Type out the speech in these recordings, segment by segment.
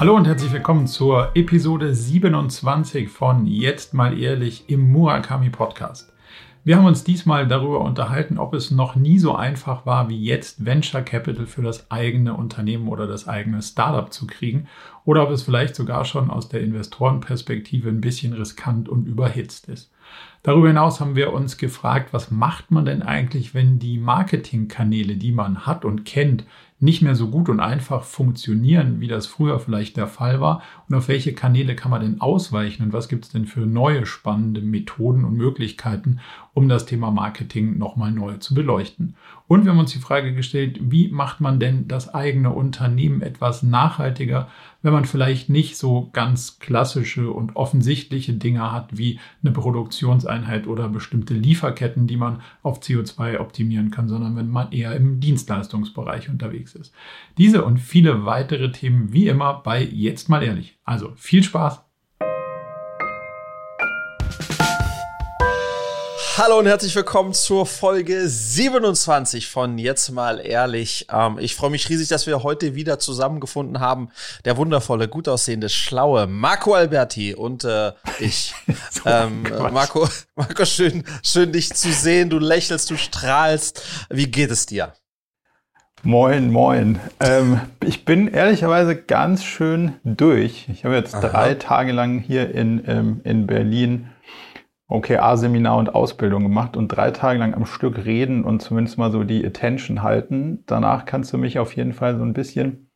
Hallo und herzlich willkommen zur Episode 27 von Jetzt mal ehrlich im Murakami Podcast. Wir haben uns diesmal darüber unterhalten, ob es noch nie so einfach war wie jetzt, Venture Capital für das eigene Unternehmen oder das eigene Startup zu kriegen oder ob es vielleicht sogar schon aus der Investorenperspektive ein bisschen riskant und überhitzt ist. Darüber hinaus haben wir uns gefragt, was macht man denn eigentlich, wenn die Marketingkanäle, die man hat und kennt, nicht mehr so gut und einfach funktionieren, wie das früher vielleicht der Fall war? Und auf welche Kanäle kann man denn ausweichen? Und was gibt es denn für neue spannende Methoden und Möglichkeiten, um das Thema Marketing nochmal neu zu beleuchten? Und wir haben uns die Frage gestellt, wie macht man denn das eigene Unternehmen etwas nachhaltiger, wenn man vielleicht nicht so ganz klassische und offensichtliche Dinge hat wie eine Produktionseinheit oder bestimmte Lieferketten, die man auf CO2 optimieren kann, sondern wenn man eher im Dienstleistungsbereich unterwegs ist. Diese und viele weitere Themen wie immer bei Jetzt mal ehrlich. Also viel Spaß Hallo und herzlich willkommen zur Folge 27 von Jetzt mal ehrlich. Ähm, ich freue mich riesig, dass wir heute wieder zusammengefunden haben. Der wundervolle, gut aussehende, schlaue Marco Alberti und äh, ich. so ähm, Marco, Marco, schön, schön dich zu sehen. Du lächelst, du strahlst. Wie geht es dir? Moin, moin. Ähm, ich bin ehrlicherweise ganz schön durch. Ich habe jetzt Aha. drei Tage lang hier in, ähm, in Berlin OKR-Seminar und Ausbildung gemacht und drei Tage lang am Stück reden und zumindest mal so die Attention halten. Danach kannst du mich auf jeden Fall so ein bisschen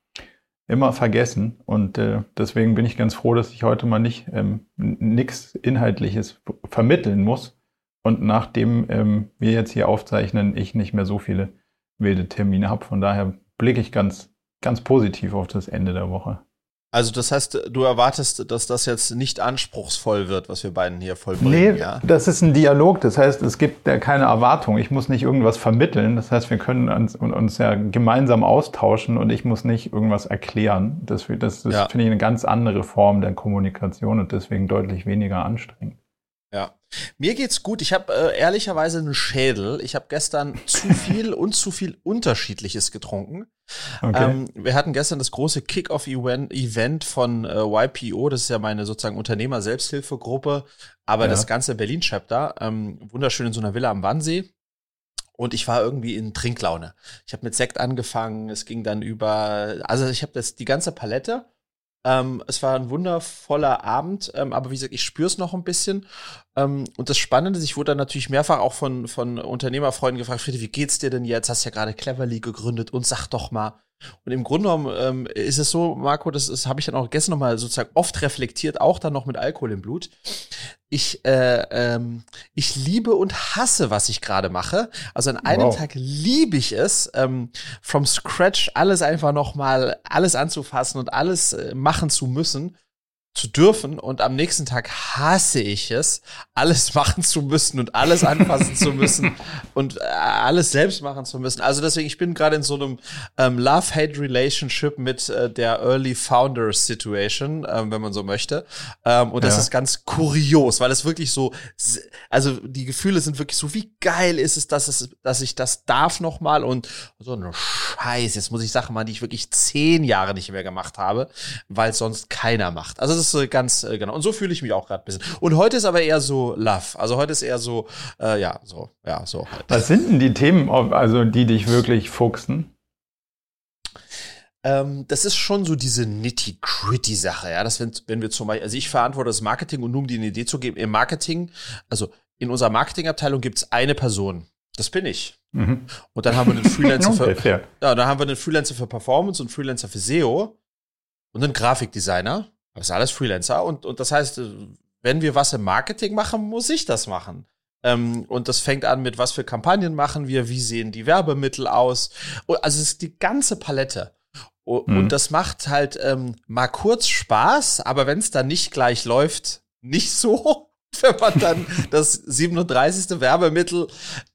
immer vergessen. Und äh, deswegen bin ich ganz froh, dass ich heute mal nicht ähm, nichts Inhaltliches vermitteln muss. Und nachdem ähm, wir jetzt hier aufzeichnen, ich nicht mehr so viele wilde Termine habe. Von daher blicke ich ganz, ganz positiv auf das Ende der Woche. Also das heißt, du erwartest, dass das jetzt nicht anspruchsvoll wird, was wir beiden hier vollbringen, nee, ja? das ist ein Dialog. Das heißt, es gibt ja keine Erwartung. Ich muss nicht irgendwas vermitteln. Das heißt, wir können uns, uns ja gemeinsam austauschen und ich muss nicht irgendwas erklären. Das, das, das ja. finde ich eine ganz andere Form der Kommunikation und deswegen deutlich weniger anstrengend. Ja. Mir geht's gut. Ich habe äh, ehrlicherweise einen Schädel. Ich habe gestern zu viel und zu viel Unterschiedliches getrunken. Okay. Ähm, wir hatten gestern das große Kick-Off-Event von äh, YPO. Das ist ja meine sozusagen Unternehmer-Selbsthilfegruppe, aber ja. das ganze Berlin-Chapter. Ähm, wunderschön in so einer Villa am Wannsee. Und ich war irgendwie in Trinklaune. Ich habe mit Sekt angefangen. Es ging dann über, also ich habe das die ganze Palette. Ähm, es war ein wundervoller Abend, ähm, aber wie gesagt, ich spüre es noch ein bisschen. Ähm, und das Spannende ich wurde dann natürlich mehrfach auch von, von Unternehmerfreunden gefragt, Friede, wie geht's dir denn jetzt? Hast ja gerade Cleverly gegründet und sag doch mal, und im Grunde genommen ähm, ist es so, Marco, das, das habe ich dann auch gestern nochmal sozusagen oft reflektiert, auch dann noch mit Alkohol im Blut. Ich, äh, ähm, ich liebe und hasse, was ich gerade mache. Also an einem wow. Tag liebe ich es, ähm, from scratch alles einfach nochmal, alles anzufassen und alles äh, machen zu müssen zu dürfen und am nächsten Tag hasse ich es, alles machen zu müssen und alles anfassen zu müssen und äh, alles selbst machen zu müssen. Also deswegen, ich bin gerade in so einem ähm, Love-Hate-Relationship mit äh, der Early Founders Situation, ähm, wenn man so möchte. Ähm, und das ja. ist ganz kurios, weil es wirklich so, also die Gefühle sind wirklich so, wie geil ist es, dass es, dass ich das darf nochmal und so eine Scheiß, jetzt muss ich Sachen machen, die ich wirklich zehn Jahre nicht mehr gemacht habe, weil sonst keiner macht. Also ist äh, ganz, äh, genau. Und so fühle ich mich auch gerade ein bisschen. Und heute ist aber eher so Love. Also heute ist eher so, äh, ja, so, ja, so. Halt. Was sind denn die Themen, also die dich wirklich fuchsen? Ähm, das ist schon so diese nitty-gritty Sache, ja. Das, wenn, wenn wir zum Beispiel, also ich verantworte das Marketing und nur um dir eine Idee zu geben, im Marketing, also in unserer Marketingabteilung gibt es eine Person. Das bin ich. Mhm. Und dann haben wir einen Freelancer für, ja, dann haben wir einen Freelancer für Performance und einen Freelancer für SEO und einen Grafikdesigner. Das ist alles Freelancer. Und, und das heißt, wenn wir was im Marketing machen, muss ich das machen. Ähm, und das fängt an mit, was für Kampagnen machen wir, wie sehen die Werbemittel aus. Also es ist die ganze Palette. Und mhm. das macht halt ähm, mal kurz Spaß, aber wenn es dann nicht gleich läuft, nicht so. wenn man dann das 37. Werbemittel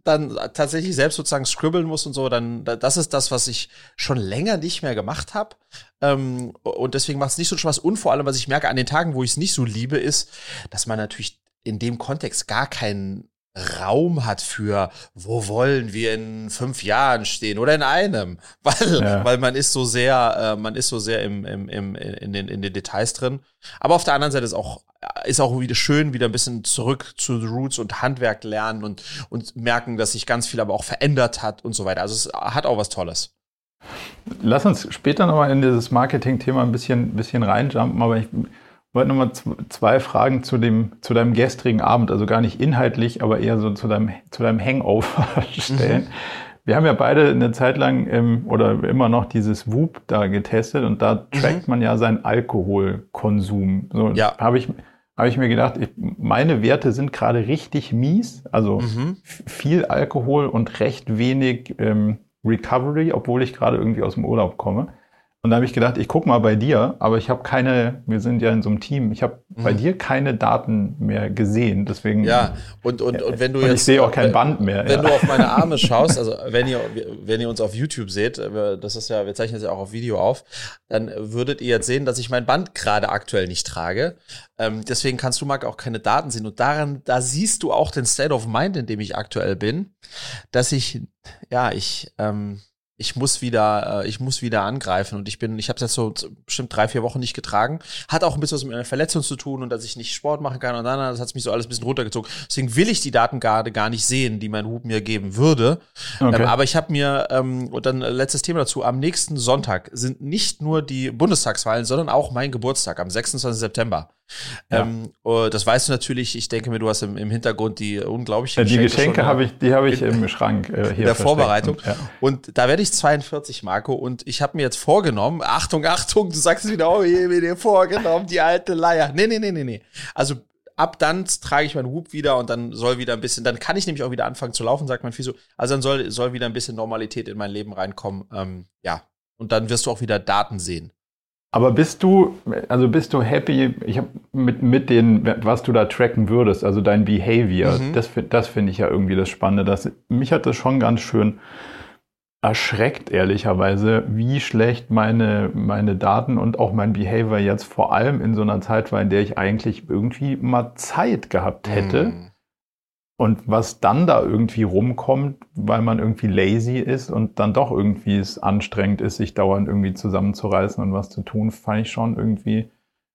dann tatsächlich selbst sozusagen scribbeln muss und so, dann das ist das, was ich schon länger nicht mehr gemacht habe. Ähm, und deswegen macht es nicht so Spaß. Und vor allem, was ich merke an den Tagen, wo ich es nicht so liebe, ist, dass man natürlich in dem Kontext gar keinen Raum hat für, wo wollen wir in fünf Jahren stehen oder in einem, weil, ja. weil man ist so sehr, äh, man ist so sehr im, im, im, in, den, in den Details drin. Aber auf der anderen Seite ist auch, ist auch wieder schön, wieder ein bisschen zurück zu the Roots und Handwerk lernen und, und merken, dass sich ganz viel aber auch verändert hat und so weiter. Also es hat auch was Tolles. Lass uns später nochmal in dieses Marketing-Thema ein bisschen, bisschen reinjumpen, aber ich wollte nochmal zwei Fragen zu, dem, zu deinem gestrigen Abend, also gar nicht inhaltlich, aber eher so zu deinem, zu deinem Hangover stellen. Mhm. Wir haben ja beide eine Zeit lang ähm, oder immer noch dieses Whoop da getestet und da mhm. trackt man ja seinen Alkoholkonsum. So ja. habe ich, hab ich mir gedacht, ich, meine Werte sind gerade richtig mies, also mhm. viel Alkohol und recht wenig ähm, Recovery, obwohl ich gerade irgendwie aus dem Urlaub komme. Und da habe ich gedacht, ich gucke mal bei dir, aber ich habe keine, wir sind ja in so einem Team, ich habe mhm. bei dir keine Daten mehr gesehen. Deswegen. Ja, und, und, und wenn du und jetzt. Ich sehe auch kein Band mehr. Wenn ja. du auf meine Arme schaust, also wenn ihr, wenn ihr uns auf YouTube seht, äh, das ist ja, wir zeichnen das ja auch auf Video auf, dann würdet ihr jetzt sehen, dass ich mein Band gerade aktuell nicht trage. Ähm, deswegen kannst du, Marc, auch keine Daten sehen. Und daran, da siehst du auch den State of Mind, in dem ich aktuell bin, dass ich, ja, ich, ähm, ich muss wieder, äh, ich muss wieder angreifen und ich bin, ich habe es jetzt so bestimmt drei, vier Wochen nicht getragen. Hat auch ein bisschen was mit einer Verletzung zu tun und dass ich nicht Sport machen kann und dann, das hat mich so alles ein bisschen runtergezogen. Deswegen will ich die Daten gerade gar nicht sehen, die mein Hub mir geben würde. Okay. Ähm, aber ich habe mir, ähm, und dann letztes Thema dazu, am nächsten Sonntag sind nicht nur die Bundestagswahlen, sondern auch mein Geburtstag am 26. September. Ja. Ähm, oh, das weißt du natürlich. Ich denke mir, du hast im, im Hintergrund die unglaublichen ja, Die Geschenke habe ich, die habe ich in, im Schrank äh, hier. In der Vorbereitung. Und, ja. und da werde ich 42, Marco. Und ich habe mir jetzt vorgenommen, Achtung, Achtung, du sagst es wieder, oh, ich habe mir vorgenommen, die alte Leier. Nee, nee, nee, nee, nee. Also ab dann trage ich meinen Hub wieder und dann soll wieder ein bisschen, dann kann ich nämlich auch wieder anfangen zu laufen, sagt mein Physio. Also dann soll, soll wieder ein bisschen Normalität in mein Leben reinkommen. Ähm, ja. Und dann wirst du auch wieder Daten sehen. Aber bist du, also bist du happy, ich habe mit, mit den, was du da tracken würdest, also dein Behavior, mhm. das, das finde ich ja irgendwie das Spannende. Das, mich hat das schon ganz schön erschreckt, ehrlicherweise, wie schlecht meine, meine Daten und auch mein Behavior jetzt vor allem in so einer Zeit war, in der ich eigentlich irgendwie mal Zeit gehabt hätte. Mhm und was dann da irgendwie rumkommt, weil man irgendwie lazy ist und dann doch irgendwie es anstrengend ist, sich dauernd irgendwie zusammenzureißen und was zu tun, fand ich schon irgendwie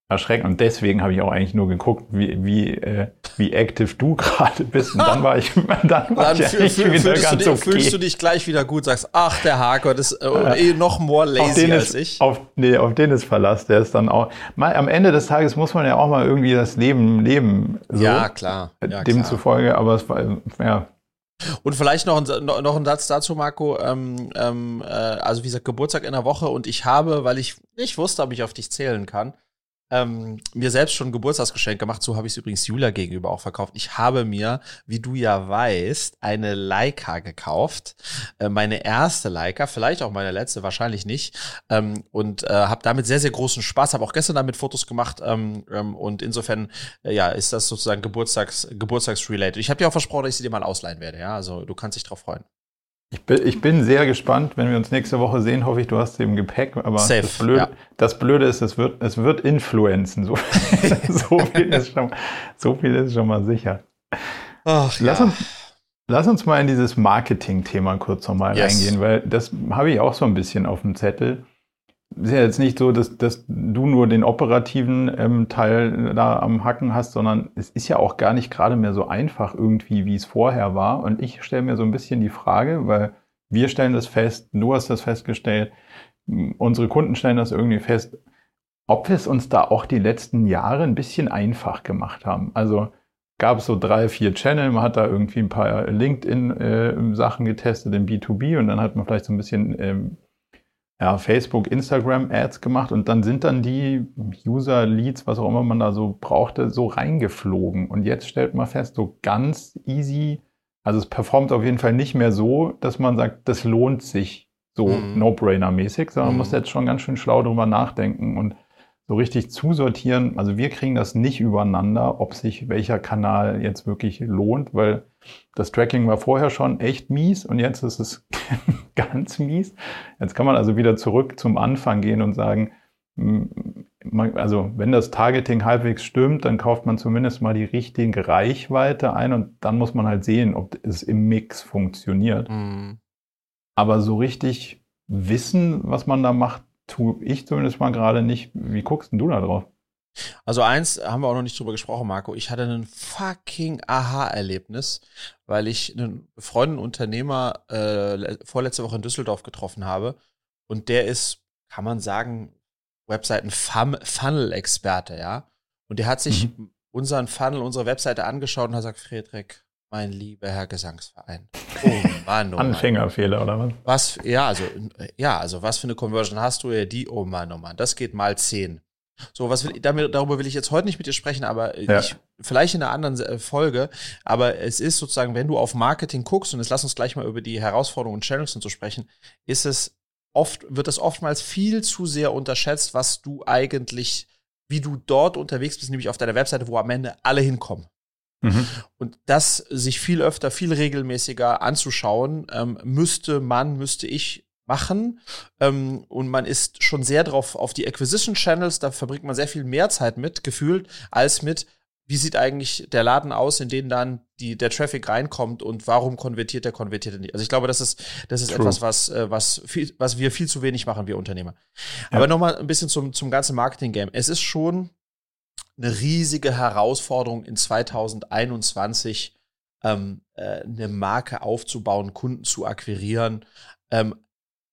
erschreckend. Und deswegen habe ich auch eigentlich nur geguckt, wie, wie, äh, wie active du gerade bist. Und dann war ich, dann war dann ich fühl, fühl, wieder ganz dich, okay. Fühlst du dich gleich wieder gut, sagst, ach, der das ist äh, eh noch more lazy als ist, ich. Auf, nee, auf den ist Verlass. Der ist dann auch, mal, am Ende des Tages muss man ja auch mal irgendwie das Leben leben. So, ja, klar. Ja, demzufolge, aber es war, ja, und vielleicht noch ein, noch ein Satz dazu, Marco. Ähm, ähm, äh, also wie gesagt, Geburtstag in der Woche und ich habe, weil ich nicht wusste, ob ich auf dich zählen kann, ähm, mir selbst schon ein Geburtstagsgeschenk gemacht. So habe ich es übrigens Julia gegenüber auch verkauft. Ich habe mir, wie du ja weißt, eine Leica gekauft. Äh, meine erste Leica, vielleicht auch meine letzte, wahrscheinlich nicht. Ähm, und äh, habe damit sehr, sehr großen Spaß. Habe auch gestern damit Fotos gemacht. Ähm, ähm, und insofern, äh, ja, ist das sozusagen Geburtstags, Geburtstagsrelated. Ich habe dir auch versprochen, dass ich sie dir mal ausleihen werde. Ja, also du kannst dich drauf freuen. Ich bin, ich bin sehr gespannt, wenn wir uns nächste Woche sehen, hoffe ich, du hast sie im Gepäck. Aber Safe, das, Blöde, ja. das Blöde ist, es wird, es wird influenzen. So, so, viel ist schon, so viel ist schon mal sicher. Ach, lass, ja. uns, lass uns mal in dieses Marketing-Thema kurz nochmal yes. reingehen, weil das habe ich auch so ein bisschen auf dem Zettel ist ja jetzt nicht so, dass, dass du nur den operativen ähm, Teil da am Hacken hast, sondern es ist ja auch gar nicht gerade mehr so einfach irgendwie, wie es vorher war. Und ich stelle mir so ein bisschen die Frage, weil wir stellen das fest, du hast das festgestellt, unsere Kunden stellen das irgendwie fest, ob wir es uns da auch die letzten Jahre ein bisschen einfach gemacht haben. Also gab es so drei, vier Channel, man hat da irgendwie ein paar LinkedIn-Sachen äh, getestet im B2B und dann hat man vielleicht so ein bisschen ähm, ja, Facebook, Instagram Ads gemacht und dann sind dann die User Leads, was auch immer man da so brauchte, so reingeflogen. Und jetzt stellt man fest, so ganz easy, also es performt auf jeden Fall nicht mehr so, dass man sagt, das lohnt sich so mhm. No-Brainer-mäßig, sondern man muss mhm. jetzt schon ganz schön schlau drüber nachdenken und so richtig zusortieren. Also wir kriegen das nicht übereinander, ob sich welcher Kanal jetzt wirklich lohnt, weil das Tracking war vorher schon echt mies und jetzt ist es ganz mies. Jetzt kann man also wieder zurück zum Anfang gehen und sagen, hm, also wenn das Targeting halbwegs stimmt, dann kauft man zumindest mal die richtige Reichweite ein und dann muss man halt sehen, ob es im Mix funktioniert. Mhm. Aber so richtig wissen, was man da macht, tue ich zumindest mal gerade nicht. Wie guckst denn du da drauf? Also eins haben wir auch noch nicht drüber gesprochen, Marco. Ich hatte ein fucking Aha-Erlebnis, weil ich einen befreundeten Unternehmer äh, vorletzte Woche in Düsseldorf getroffen habe. Und der ist, kann man sagen, Webseiten-Funnel-Experte, ja. Und der hat sich mhm. unseren Funnel, unsere Webseite angeschaut und hat gesagt, Friedrich, mein lieber Herr Gesangsverein. Oh Mann, oh Mann. Anfängerfehler, oder was? Was, ja, also, ja, also was für eine Conversion hast du? Ja, die, oh Mann, oh Mann, das geht mal zehn. So, was will, damit, darüber will ich jetzt heute nicht mit dir sprechen, aber ja. ich, vielleicht in einer anderen äh, Folge. Aber es ist sozusagen, wenn du auf Marketing guckst, und jetzt lass uns gleich mal über die Herausforderungen und Channels und so sprechen, ist es oft, wird es oftmals viel zu sehr unterschätzt, was du eigentlich, wie du dort unterwegs bist, nämlich auf deiner Webseite, wo am Ende alle hinkommen. Mhm. Und das sich viel öfter, viel regelmäßiger anzuschauen, ähm, müsste man, müsste ich machen. Ähm, und man ist schon sehr drauf auf die Acquisition Channels, da verbringt man sehr viel mehr Zeit mit, gefühlt, als mit, wie sieht eigentlich der Laden aus, in den dann die, der Traffic reinkommt und warum konvertiert der, konvertiert er nicht. Also ich glaube, das ist, das ist etwas, was, äh, was, viel, was wir viel zu wenig machen, wir Unternehmer. Ja. Aber nochmal ein bisschen zum, zum ganzen Marketing-Game. Es ist schon eine riesige Herausforderung in 2021, ähm, äh, eine Marke aufzubauen, Kunden zu akquirieren. Ähm,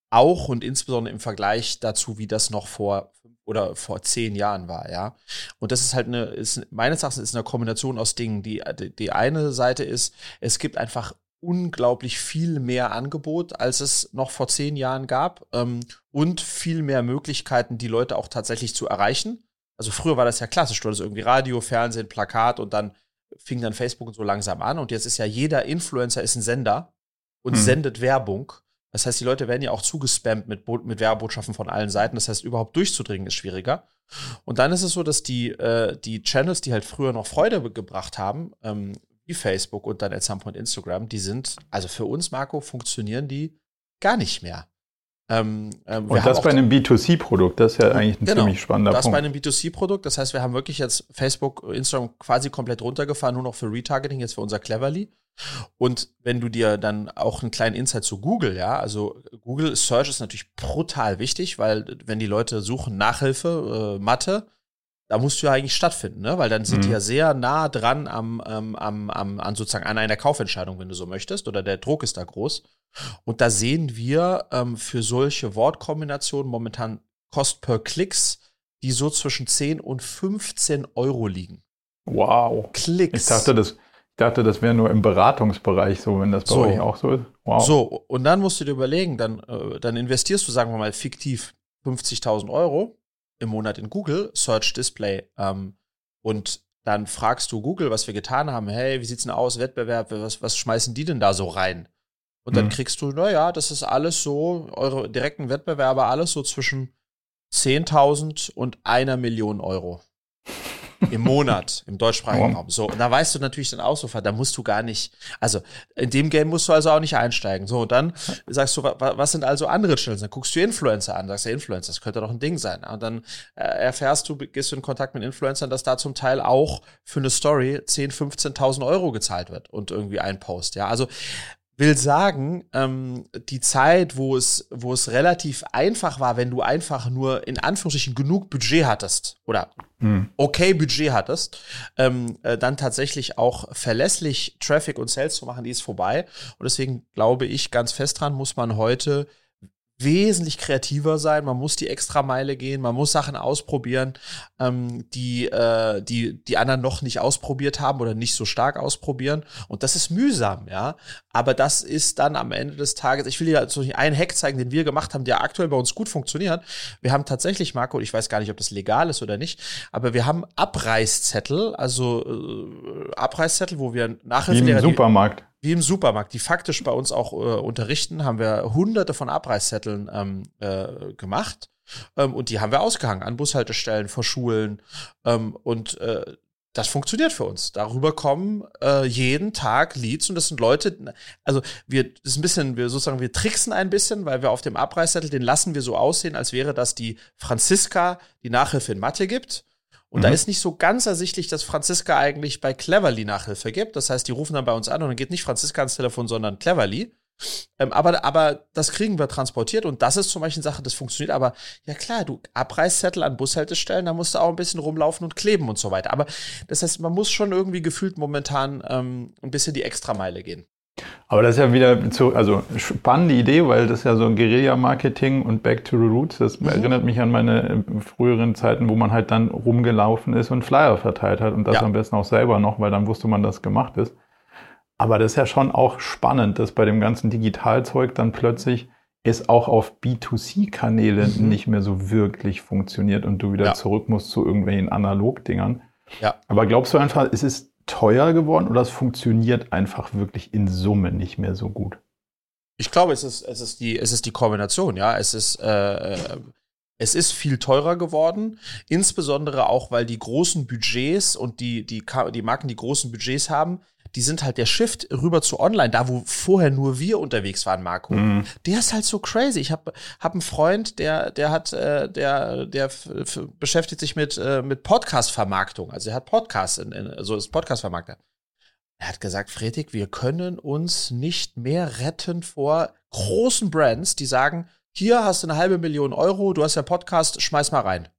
auch und insbesondere im Vergleich dazu, wie das noch vor oder vor zehn Jahren war, ja. Und das ist halt eine, ist, meines Erachtens ist eine Kombination aus Dingen. Die, die eine Seite ist, es gibt einfach unglaublich viel mehr Angebot, als es noch vor zehn Jahren gab ähm, und viel mehr Möglichkeiten, die Leute auch tatsächlich zu erreichen. Also früher war das ja klassisch, du hattest irgendwie Radio, Fernsehen, Plakat und dann fing dann Facebook und so langsam an und jetzt ist ja jeder Influencer ist ein Sender und hm. sendet Werbung das heißt, die Leute werden ja auch zugespammt mit, mit Werbotschaften von allen Seiten. Das heißt, überhaupt durchzudringen ist schwieriger. Und dann ist es so, dass die, äh, die Channels, die halt früher noch Freude gebracht haben, ähm, wie Facebook und dann at some point Instagram, die sind, also für uns, Marco, funktionieren die gar nicht mehr. Ähm, ähm, und das bei einem B2C-Produkt, das ist ja eigentlich ein genau, ziemlich spannender das Punkt. Das bei einem B2C-Produkt, das heißt, wir haben wirklich jetzt Facebook, Instagram quasi komplett runtergefahren, nur noch für Retargeting, jetzt für unser Cleverly. Und wenn du dir dann auch einen kleinen Insight zu Google, ja, also Google Search ist natürlich brutal wichtig, weil wenn die Leute suchen Nachhilfe, äh, Mathe, da musst du ja eigentlich stattfinden, ne? Weil dann sind mhm. die ja sehr nah dran am, ähm, am, am, an sozusagen an einer Kaufentscheidung, wenn du so möchtest, oder der Druck ist da groß. Und da sehen wir ähm, für solche Wortkombinationen momentan Cost per Klicks, die so zwischen 10 und 15 Euro liegen. Wow. Klicks. Ich dachte, das, dachte, das wäre nur im Beratungsbereich so, wenn das bei so. euch auch so ist. Wow. So, und dann musst du dir überlegen, dann, äh, dann investierst du, sagen wir mal, fiktiv 50.000 Euro im Monat in Google Search Display ähm, und dann fragst du Google, was wir getan haben. Hey, wie sieht's denn aus? Wettbewerb, was, was schmeißen die denn da so rein? Und dann mhm. kriegst du, naja, das ist alles so, eure direkten Wettbewerber, alles so zwischen 10.000 und einer Million Euro im Monat im deutschsprachigen Raum. So, und da weißt du natürlich dann auch so, da musst du gar nicht, also in dem Game musst du also auch nicht einsteigen. So, und dann sagst du, was sind also andere Channels? Dann guckst du Influencer an, sagst du Influencer, das könnte doch ein Ding sein. Und dann äh, erfährst du, gehst du in Kontakt mit Influencern, dass da zum Teil auch für eine Story 10, 15.000 Euro gezahlt wird und irgendwie ein Post. Ja, also will sagen, ähm, die Zeit, wo es, wo es relativ einfach war, wenn du einfach nur in Anführungsstrichen genug Budget hattest oder hm. okay Budget hattest, ähm, äh, dann tatsächlich auch verlässlich Traffic und Sales zu machen, die ist vorbei. Und deswegen glaube ich ganz fest dran, muss man heute wesentlich kreativer sein, man muss die Extrameile gehen, man muss Sachen ausprobieren, ähm, die, äh, die die anderen noch nicht ausprobiert haben oder nicht so stark ausprobieren. Und das ist mühsam, ja. Aber das ist dann am Ende des Tages, ich will dir also einen Hack zeigen, den wir gemacht haben, der aktuell bei uns gut funktioniert. Wir haben tatsächlich, Marco, ich weiß gar nicht, ob das legal ist oder nicht, aber wir haben Abreißzettel, also äh, Abreißzettel, wo wir Nachhilfelehrer... Wie im Supermarkt wie im Supermarkt, die faktisch bei uns auch äh, unterrichten, haben wir hunderte von Abreißzetteln ähm, äh, gemacht. Ähm, und die haben wir ausgehangen an Bushaltestellen, vor Schulen. Ähm, und äh, das funktioniert für uns. Darüber kommen äh, jeden Tag Leads und das sind Leute, also wir, das ist ein bisschen, wir sozusagen, wir tricksen ein bisschen, weil wir auf dem Abreißzettel, den lassen wir so aussehen, als wäre das die Franziska, die Nachhilfe in Mathe gibt. Und mhm. da ist nicht so ganz ersichtlich, dass Franziska eigentlich bei Cleverly Nachhilfe gibt. Das heißt, die rufen dann bei uns an und dann geht nicht Franziska ans Telefon, sondern Cleverly. Ähm, aber, aber das kriegen wir transportiert und das ist zum Beispiel eine Sache, das funktioniert. Aber ja klar, du Abreißzettel an Bushaltestellen, da musst du auch ein bisschen rumlaufen und kleben und so weiter. Aber das heißt, man muss schon irgendwie gefühlt momentan ähm, ein bisschen die Extrameile gehen. Aber das ist ja wieder zu, also spannende Idee, weil das ist ja so ein Guerilla-Marketing und Back to the Roots. Das mhm. erinnert mich an meine früheren Zeiten, wo man halt dann rumgelaufen ist und Flyer verteilt hat und das ja. am besten auch selber noch, weil dann wusste man, dass gemacht ist. Aber das ist ja schon auch spannend, dass bei dem ganzen Digitalzeug dann plötzlich es auch auf B2C-Kanäle mhm. nicht mehr so wirklich funktioniert und du wieder ja. zurück musst zu irgendwelchen Analog-Dingern. Ja. Aber glaubst du einfach, es ist teuer geworden oder es funktioniert einfach wirklich in Summe nicht mehr so gut? Ich glaube, es ist, es ist, die, es ist die Kombination, ja. Es ist, äh, äh, es ist viel teurer geworden, insbesondere auch, weil die großen Budgets und die, die, die Marken, die großen Budgets haben, die sind halt der Shift rüber zu online, da wo vorher nur wir unterwegs waren, Marco. Mhm. Der ist halt so crazy. Ich habe hab einen Freund, der der hat äh, der der beschäftigt sich mit äh, mit Podcast Vermarktung. Also er hat Podcasts in, in so ist Podcast Vermarkter. Er hat gesagt, Fredrik, wir können uns nicht mehr retten vor großen Brands, die sagen, hier hast du eine halbe Million Euro, du hast ja Podcast, schmeiß mal rein.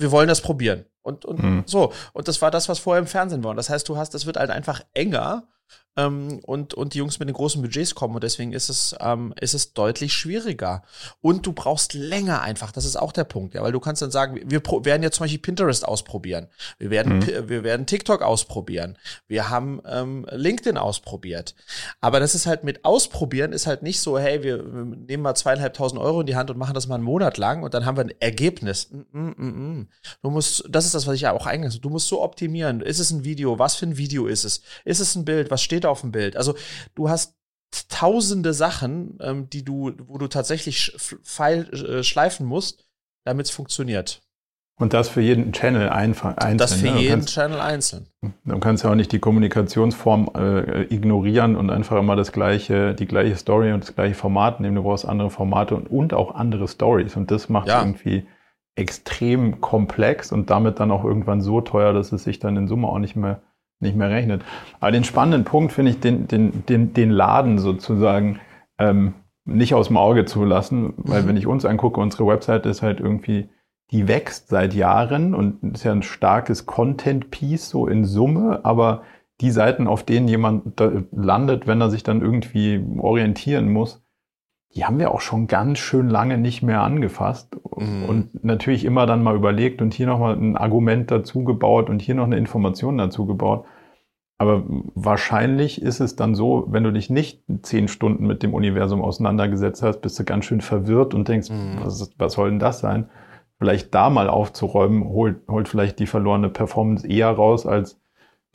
Wir wollen das probieren. Und, und mhm. so. Und das war das, was vorher im Fernsehen war. Und das heißt, du hast, das wird halt einfach enger ähm, und, und die Jungs mit den großen Budgets kommen und deswegen ist es, ähm, ist es deutlich schwieriger. Und du brauchst länger einfach, das ist auch der Punkt, ja, weil du kannst dann sagen, wir werden jetzt zum Beispiel Pinterest ausprobieren, wir werden, mhm. wir werden TikTok ausprobieren, wir haben ähm, LinkedIn ausprobiert. Aber das ist halt mit Ausprobieren ist halt nicht so, hey, wir, nehmen mal zweieinhalbtausend Euro in die Hand und machen das mal einen Monat lang und dann haben wir ein Ergebnis. Mm, mm, mm, mm. du musst, das ist das, was ich ja auch eingangs, du musst so optimieren. Ist es ein Video? Was für ein Video ist es? Ist es ein Bild? Was steht auf dem Bild. Also du hast tausende Sachen, ähm, die du, wo du tatsächlich feil, äh, schleifen musst, damit es funktioniert. Und das für jeden Channel einzeln. Das für ne? jeden kannst, Channel einzeln. Dann kannst du ja auch nicht die Kommunikationsform äh, ignorieren und einfach immer das gleiche, die gleiche Story und das gleiche Format nehmen. Du brauchst andere Formate und, und auch andere Stories. Und das macht ja. irgendwie extrem komplex und damit dann auch irgendwann so teuer, dass es sich dann in Summe auch nicht mehr nicht mehr rechnet. Aber den spannenden Punkt finde ich, den, den, den, den Laden sozusagen ähm, nicht aus dem Auge zu lassen, weil mhm. wenn ich uns angucke, unsere Website ist halt irgendwie, die wächst seit Jahren und ist ja ein starkes Content-Piece so in Summe, aber die Seiten, auf denen jemand landet, wenn er sich dann irgendwie orientieren muss, die haben wir auch schon ganz schön lange nicht mehr angefasst mhm. und natürlich immer dann mal überlegt und hier nochmal ein Argument dazu gebaut und hier noch eine Information dazu gebaut. Aber wahrscheinlich ist es dann so, wenn du dich nicht zehn Stunden mit dem Universum auseinandergesetzt hast, bist du ganz schön verwirrt und denkst, mhm. was, was soll denn das sein? Vielleicht da mal aufzuräumen, holt, holt vielleicht die verlorene Performance eher raus, als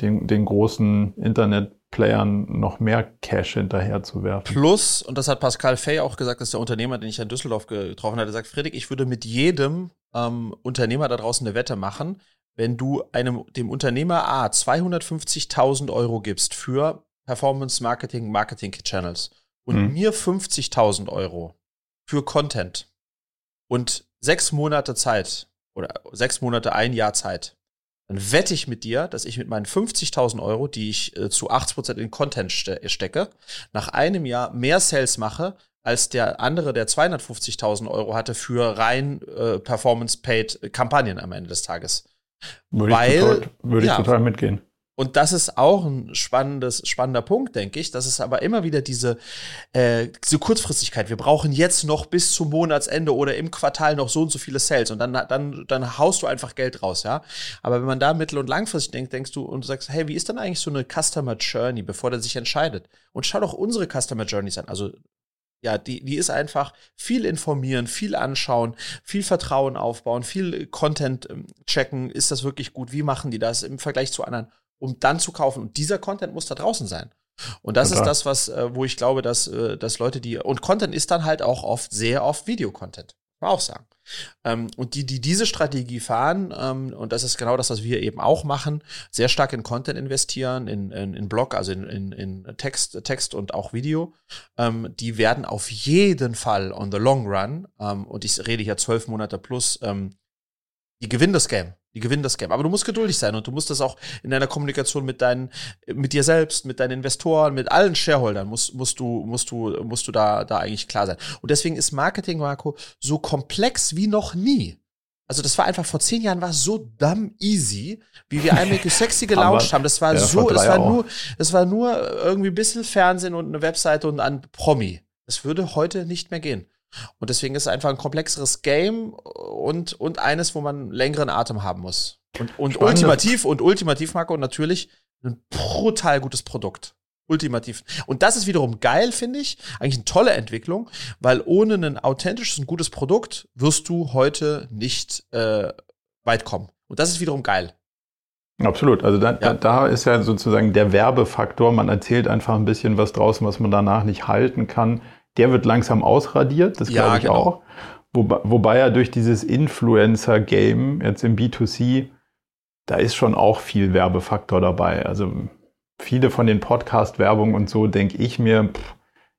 den, den großen Internet Playern noch mehr Cash hinterher zu werfen. Plus, und das hat Pascal Fay auch gesagt, das ist der Unternehmer, den ich in Düsseldorf getroffen hatte, sagt, Friedrich, ich würde mit jedem ähm, Unternehmer da draußen eine Wette machen, wenn du einem, dem Unternehmer A 250.000 Euro gibst für Performance Marketing, Marketing Channels und hm. mir 50.000 Euro für Content und sechs Monate Zeit oder sechs Monate, ein Jahr Zeit, dann wette ich mit dir, dass ich mit meinen 50.000 Euro, die ich äh, zu 80% in Content ste stecke, nach einem Jahr mehr Sales mache, als der andere, der 250.000 Euro hatte für rein äh, Performance-Paid Kampagnen am Ende des Tages. Würde Weil, ich total, würde ja, ich total mitgehen. Und das ist auch ein spannendes, spannender Punkt, denke ich. Das ist aber immer wieder diese, äh, diese Kurzfristigkeit. Wir brauchen jetzt noch bis zum Monatsende oder im Quartal noch so und so viele Sales und dann, dann, dann haust du einfach Geld raus, ja. Aber wenn man da mittel- und langfristig denkt, denkst du und sagst, hey, wie ist denn eigentlich so eine Customer Journey, bevor der sich entscheidet? Und schau doch unsere Customer Journeys an. Also ja, die, die ist einfach viel informieren, viel anschauen, viel Vertrauen aufbauen, viel Content ähm, checken. Ist das wirklich gut? Wie machen die das im Vergleich zu anderen? Um dann zu kaufen. Und dieser Content muss da draußen sein. Und das Total. ist das, was, äh, wo ich glaube, dass, äh, dass Leute, die, und Content ist dann halt auch oft, sehr oft Videocontent. man auch sagen. Ähm, und die, die diese Strategie fahren, ähm, und das ist genau das, was wir eben auch machen, sehr stark in Content investieren, in, in, in Blog, also in, in, in Text, Text und auch Video, ähm, die werden auf jeden Fall on the long run, ähm, und ich rede hier zwölf Monate plus, ähm, die gewinnen das Game. Die gewinnen das Game. Aber du musst geduldig sein und du musst das auch in deiner Kommunikation mit deinen, mit dir selbst, mit deinen Investoren, mit allen Shareholdern musst, musst du, musst du, musst du da, da eigentlich klar sein. Und deswegen ist Marketing, Marco, so komplex wie noch nie. Also das war einfach vor zehn Jahren war so dumb easy, wie wir Make Sexy gelauncht haben. Das war ja, so, es war nur, es war nur irgendwie ein bisschen Fernsehen und eine Webseite und ein Promi. Das würde heute nicht mehr gehen. Und deswegen ist es einfach ein komplexeres Game und, und eines, wo man längeren Atem haben muss. Und, und ultimativ und ultimativ, Marco, und natürlich ein brutal gutes Produkt. Ultimativ. Und das ist wiederum geil, finde ich. Eigentlich eine tolle Entwicklung, weil ohne ein authentisches und gutes Produkt wirst du heute nicht äh, weit kommen. Und das ist wiederum geil. Absolut. Also da, ja. da ist ja sozusagen der Werbefaktor. Man erzählt einfach ein bisschen was draußen, was man danach nicht halten kann der wird langsam ausradiert, das glaube ich genau. auch. Wobei, wobei er durch dieses Influencer-Game jetzt im B2C, da ist schon auch viel Werbefaktor dabei. Also viele von den Podcast-Werbungen und so denke ich mir, pff,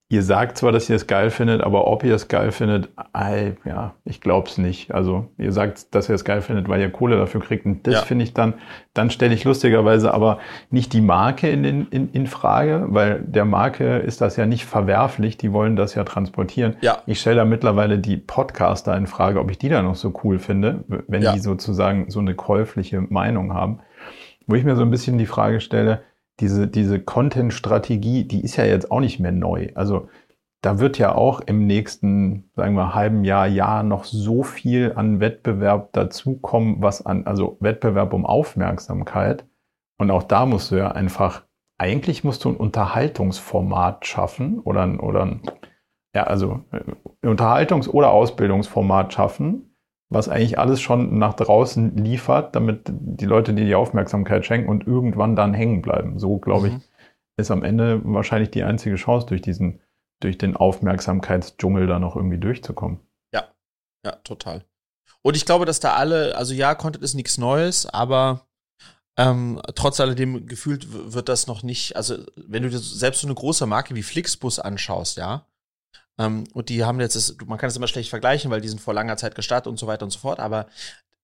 ihr sagt zwar, dass ihr es geil findet, aber ob ihr es geil findet, ey, ja, ich glaube es nicht. Also ihr sagt, dass ihr es geil findet, weil ihr Kohle dafür kriegt. Und das ja. finde ich dann, dann stelle ich lustigerweise aber nicht die Marke in, in, in Frage, weil der Marke ist das ja nicht verwerflich, die wollen das ja transportieren. Ja. Ich stelle da mittlerweile die Podcaster in Frage, ob ich die da noch so cool finde, wenn ja. die sozusagen so eine käufliche Meinung haben. Wo ich mir so ein bisschen die Frage stelle, diese, diese Content-Strategie, die ist ja jetzt auch nicht mehr neu. Also da wird ja auch im nächsten, sagen wir, halben Jahr, Jahr noch so viel an Wettbewerb dazukommen, was an, also Wettbewerb um Aufmerksamkeit. Und auch da musst du ja einfach, eigentlich musst du ein Unterhaltungsformat schaffen oder, oder ein, ja, also ein Unterhaltungs- oder Ausbildungsformat schaffen, was eigentlich alles schon nach draußen liefert, damit die Leute dir die Aufmerksamkeit schenken und irgendwann dann hängen bleiben. So, glaube mhm. ich, ist am Ende wahrscheinlich die einzige Chance, durch diesen, durch den Aufmerksamkeitsdschungel da noch irgendwie durchzukommen. Ja, ja, total. Und ich glaube, dass da alle, also ja, Content ist nichts Neues, aber ähm, trotz alledem gefühlt wird das noch nicht, also wenn du dir selbst so eine große Marke wie Flixbus anschaust, ja, und die haben jetzt, das, man kann es immer schlecht vergleichen, weil die sind vor langer Zeit gestartet und so weiter und so fort. Aber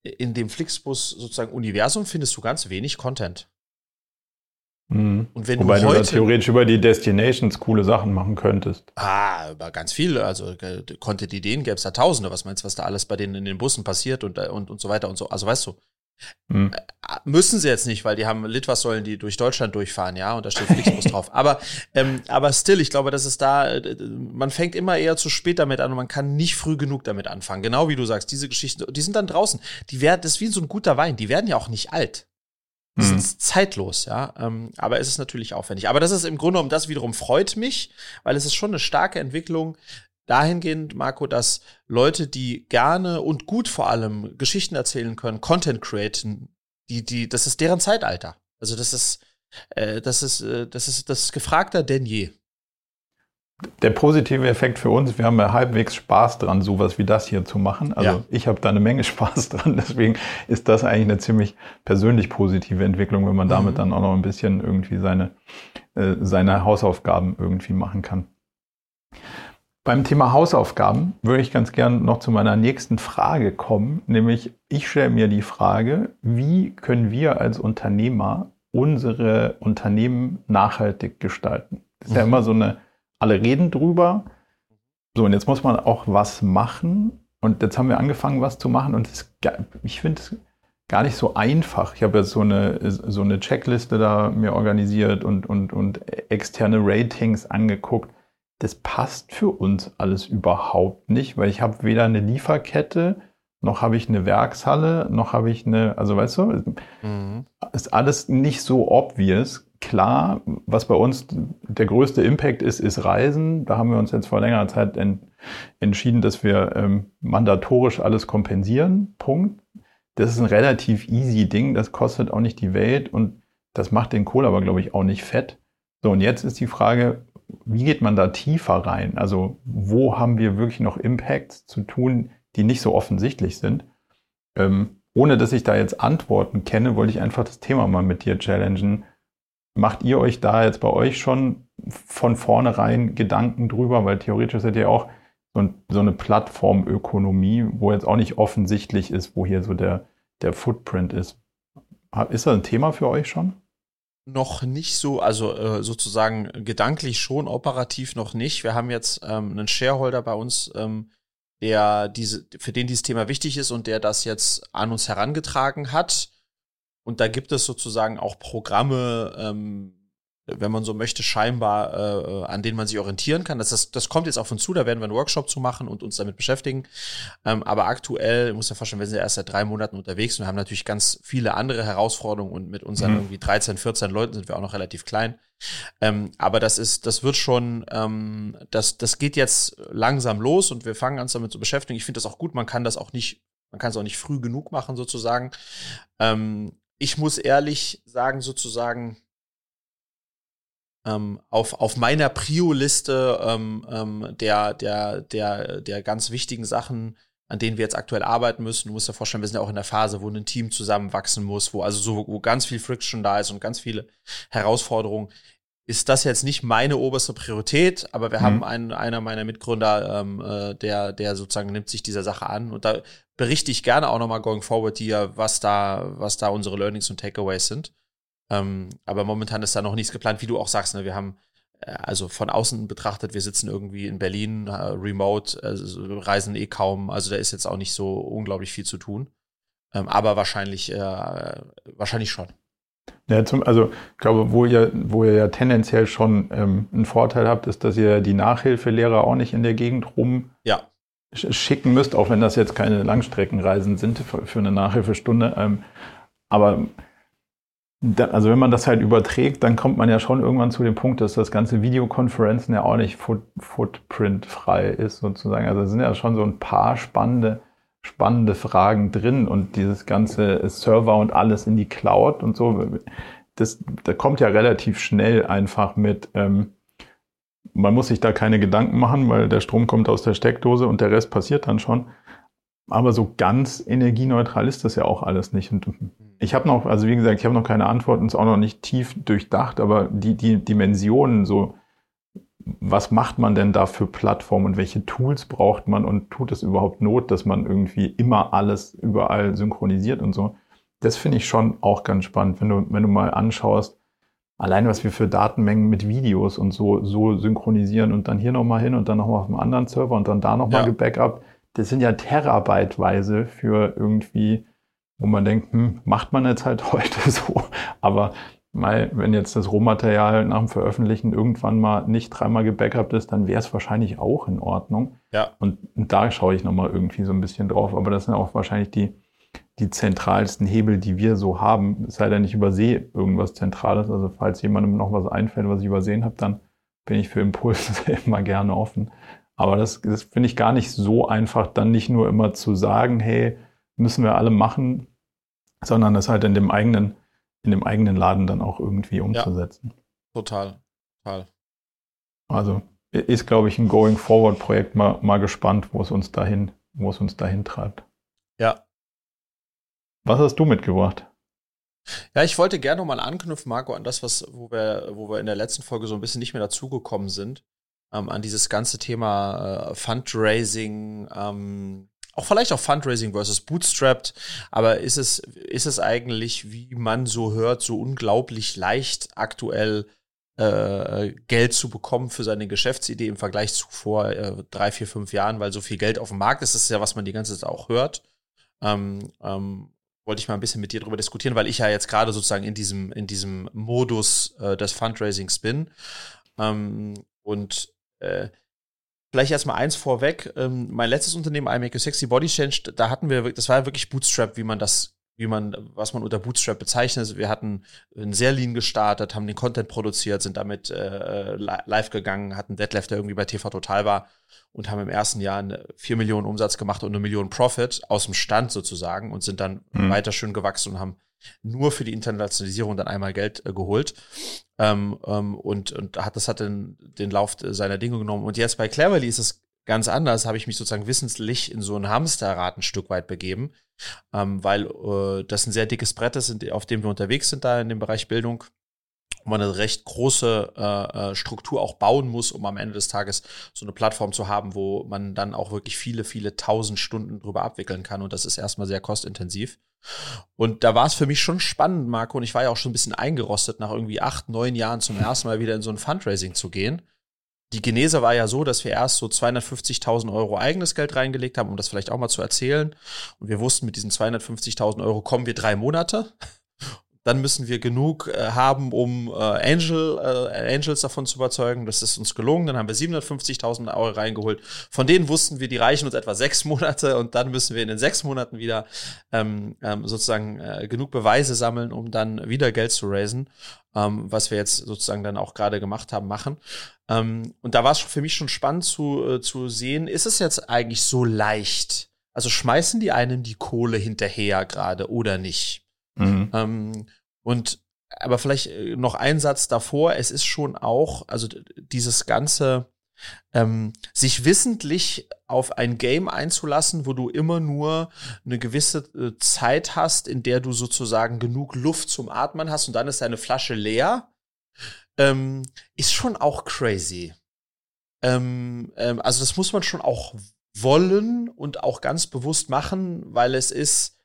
in dem Flixbus sozusagen Universum findest du ganz wenig Content. Mhm. Und wenn Wobei du, heute, du theoretisch über die Destinations coole Sachen machen könntest. Ah, über ganz viele. Also äh, Content-Ideen gäbe es da tausende. Was meinst du, was da alles bei denen in den Bussen passiert und, äh, und, und so weiter und so. Also weißt du, hm. Müssen sie jetzt nicht, weil die haben Litfaßsäulen, die durch Deutschland durchfahren, ja, und da steht Flixbus drauf. Aber, ähm, aber still, ich glaube, dass es da, äh, man fängt immer eher zu spät damit an und man kann nicht früh genug damit anfangen. Genau wie du sagst, diese Geschichten, die sind dann draußen. Die werden, das ist wie so ein guter Wein, die werden ja auch nicht alt. Die hm. sind zeitlos, ja. Ähm, aber es ist natürlich aufwendig. Aber das ist im Grunde genommen, das wiederum freut mich, weil es ist schon eine starke Entwicklung, dahingehend, Marco, dass Leute, die gerne und gut vor allem Geschichten erzählen können, Content createn, die, die, das ist deren Zeitalter. Also das ist, äh, das ist, äh, das ist, das ist gefragter denn je. Der positive Effekt für uns, wir haben ja halbwegs Spaß dran, sowas wie das hier zu machen. Also ja. ich habe da eine Menge Spaß dran, deswegen ist das eigentlich eine ziemlich persönlich positive Entwicklung, wenn man damit mhm. dann auch noch ein bisschen irgendwie seine, äh, seine Hausaufgaben irgendwie machen kann. Beim Thema Hausaufgaben würde ich ganz gern noch zu meiner nächsten Frage kommen, nämlich ich stelle mir die Frage, wie können wir als Unternehmer unsere Unternehmen nachhaltig gestalten? Das ist mhm. ja immer so eine, alle reden drüber. So, und jetzt muss man auch was machen. Und jetzt haben wir angefangen, was zu machen. Und das, ich finde es gar nicht so einfach. Ich habe jetzt so eine, so eine Checkliste da mir organisiert und, und, und externe Ratings angeguckt das passt für uns alles überhaupt nicht, weil ich habe weder eine Lieferkette, noch habe ich eine Werkshalle, noch habe ich eine, also weißt du, mhm. ist alles nicht so obvious. Klar, was bei uns der größte Impact ist, ist Reisen. Da haben wir uns jetzt vor längerer Zeit en entschieden, dass wir ähm, mandatorisch alles kompensieren. Punkt. Das ist ein relativ easy Ding, das kostet auch nicht die Welt und das macht den Kohl aber, glaube ich, auch nicht fett. So, und jetzt ist die Frage, wie geht man da tiefer rein? Also wo haben wir wirklich noch Impacts zu tun, die nicht so offensichtlich sind. Ähm, ohne dass ich da jetzt Antworten kenne, wollte ich einfach das Thema mal mit dir challengen. Macht ihr euch da jetzt bei euch schon von vornherein Gedanken drüber? Weil theoretisch seid ihr auch so, ein, so eine Plattformökonomie, wo jetzt auch nicht offensichtlich ist, wo hier so der, der Footprint ist. Ist das ein Thema für euch schon? Noch nicht so, also äh, sozusagen gedanklich schon, operativ noch nicht. Wir haben jetzt ähm, einen Shareholder bei uns, ähm, der diese, für den dieses Thema wichtig ist und der das jetzt an uns herangetragen hat. Und da gibt es sozusagen auch Programme, ähm, wenn man so möchte, scheinbar, äh, an denen man sich orientieren kann. Das, das, das kommt jetzt auf uns zu, da werden wir einen Workshop zu machen und uns damit beschäftigen. Ähm, aber aktuell, ich muss ja vorstellen, wir sind ja erst seit drei Monaten unterwegs und haben natürlich ganz viele andere Herausforderungen und mit unseren mhm. irgendwie 13, 14 Leuten sind wir auch noch relativ klein. Ähm, aber das ist, das wird schon, ähm, das, das geht jetzt langsam los und wir fangen an, uns damit zu beschäftigen. Ich finde das auch gut, man kann das auch nicht, man kann es auch nicht früh genug machen, sozusagen. Ähm, ich muss ehrlich sagen, sozusagen, ähm, auf, auf meiner Prio-Liste ähm, ähm, der, der, der, der ganz wichtigen Sachen, an denen wir jetzt aktuell arbeiten müssen. Du musst dir vorstellen, wir sind ja auch in der Phase, wo ein Team zusammenwachsen muss, wo also so, wo ganz viel Friction da ist und ganz viele Herausforderungen. Ist das jetzt nicht meine oberste Priorität, aber wir mhm. haben einen, einer meiner Mitgründer, ähm, äh, der, der sozusagen nimmt sich dieser Sache an und da berichte ich gerne auch nochmal going forward dir, was da, was da unsere Learnings und Takeaways sind. Ähm, aber momentan ist da noch nichts geplant, wie du auch sagst. Ne? Wir haben äh, also von außen betrachtet, wir sitzen irgendwie in Berlin, äh, remote, also reisen eh kaum. Also da ist jetzt auch nicht so unglaublich viel zu tun. Ähm, aber wahrscheinlich, äh, wahrscheinlich schon. Ja, zum, also ich glaube, wo ihr, wo ihr ja tendenziell schon ähm, einen Vorteil habt, ist, dass ihr die Nachhilfelehrer auch nicht in der Gegend rum ja. schicken müsst, auch wenn das jetzt keine Langstreckenreisen sind für, für eine Nachhilfestunde. Ähm, aber also wenn man das halt überträgt, dann kommt man ja schon irgendwann zu dem Punkt, dass das ganze Videokonferenzen ja auch nicht foot, footprintfrei ist sozusagen. Also es sind ja schon so ein paar spannende, spannende Fragen drin und dieses ganze Server und alles in die Cloud und so, das, da kommt ja relativ schnell einfach mit, ähm, man muss sich da keine Gedanken machen, weil der Strom kommt aus der Steckdose und der Rest passiert dann schon. Aber so ganz energieneutral ist das ja auch alles nicht. Und ich habe noch, also wie gesagt, ich habe noch keine Antworten, ist auch noch nicht tief durchdacht, aber die, die Dimensionen, so, was macht man denn da für Plattformen und welche Tools braucht man und tut es überhaupt Not, dass man irgendwie immer alles überall synchronisiert und so? Das finde ich schon auch ganz spannend, wenn du, wenn du mal anschaust, allein was wir für Datenmengen mit Videos und so, so synchronisieren und dann hier nochmal hin und dann nochmal auf einem anderen Server und dann da nochmal ja. gebackupt das sind ja Terabyteweise für irgendwie, wo man denkt, hm, macht man jetzt halt heute so. Aber mal, wenn jetzt das Rohmaterial nach dem Veröffentlichen irgendwann mal nicht dreimal gebackupt ist, dann wäre es wahrscheinlich auch in Ordnung. Ja. Und, und da schaue ich nochmal irgendwie so ein bisschen drauf. Aber das sind auch wahrscheinlich die, die zentralsten Hebel, die wir so haben. Es sei denn, ich übersehe irgendwas Zentrales. Also falls jemandem noch was einfällt, was ich übersehen habe, dann bin ich für Impulse immer gerne offen. Aber das, das finde ich gar nicht so einfach, dann nicht nur immer zu sagen, hey, müssen wir alle machen, sondern das halt in dem eigenen, in dem eigenen Laden dann auch irgendwie umzusetzen. Ja, total, total. Also ist, glaube ich, ein Going Forward Projekt mal, mal gespannt, wo es uns dahin, wo es uns dahin treibt. Ja. Was hast du mitgebracht? Ja, ich wollte gerne nochmal anknüpfen, Marco, an das, was, wo wir, wo wir in der letzten Folge so ein bisschen nicht mehr dazugekommen sind ähm, an dieses ganze Thema äh, Fundraising, ähm, auch vielleicht auch Fundraising versus Bootstrapped, aber ist es, ist es eigentlich, wie man so hört, so unglaublich leicht aktuell äh, Geld zu bekommen für seine Geschäftsidee im Vergleich zu vor äh, drei, vier, fünf Jahren, weil so viel Geld auf dem Markt ist, das ist ja, was man die ganze Zeit auch hört. Ähm, ähm, wollte ich mal ein bisschen mit dir darüber diskutieren, weil ich ja jetzt gerade sozusagen in diesem, in diesem Modus äh, des Fundraisings bin. Ähm, und äh, Vielleicht erstmal eins vorweg. Ähm, mein letztes Unternehmen, I Make a Sexy Body Change, da hatten wir, das war ja wirklich Bootstrap, wie man das, wie man, was man unter Bootstrap bezeichnet. Wir hatten ein sehr lean gestartet, haben den Content produziert, sind damit äh, live gegangen, hatten Deadlift, der irgendwie bei TV Total war und haben im ersten Jahr vier Millionen Umsatz gemacht und eine Million Profit aus dem Stand sozusagen und sind dann mhm. weiter schön gewachsen und haben nur für die Internationalisierung dann einmal Geld äh, geholt. Ähm, ähm, und, und hat, das hat den, den Lauf seiner Dinge genommen. Und jetzt bei Cleverly ist es ganz anders, habe ich mich sozusagen wissentlich in so ein Hamsterrad ein Stück weit begeben, ähm, weil äh, das ein sehr dickes Brett ist, auf dem wir unterwegs sind da in dem Bereich Bildung man eine recht große äh, äh, Struktur auch bauen muss, um am Ende des Tages so eine Plattform zu haben, wo man dann auch wirklich viele, viele tausend Stunden drüber abwickeln kann. Und das ist erstmal sehr kostintensiv. Und da war es für mich schon spannend, Marco, und ich war ja auch schon ein bisschen eingerostet, nach irgendwie acht, neun Jahren zum ersten Mal wieder in so ein Fundraising zu gehen die Genese war ja so, dass wir erst so 250.000 Euro eigenes Geld reingelegt haben, um das vielleicht auch mal zu erzählen. Und wir wussten, mit diesen 250.000 Euro kommen wir drei Monate dann müssen wir genug äh, haben, um äh, Angel, äh, Angels davon zu überzeugen. Das ist uns gelungen. Dann haben wir 750.000 Euro reingeholt. Von denen wussten wir, die reichen uns etwa sechs Monate und dann müssen wir in den sechs Monaten wieder ähm, ähm, sozusagen äh, genug Beweise sammeln, um dann wieder Geld zu raisen, ähm, was wir jetzt sozusagen dann auch gerade gemacht haben, machen. Ähm, und da war es für mich schon spannend zu, äh, zu sehen, ist es jetzt eigentlich so leicht? Also schmeißen die einem die Kohle hinterher gerade oder nicht? Mhm. Ähm, und aber vielleicht äh, noch ein Satz davor, es ist schon auch, also dieses ganze ähm, sich wissentlich auf ein Game einzulassen, wo du immer nur eine gewisse äh, Zeit hast, in der du sozusagen genug Luft zum Atmen hast und dann ist deine Flasche leer, ähm, ist schon auch crazy. Ähm, ähm, also das muss man schon auch wollen und auch ganz bewusst machen, weil es ist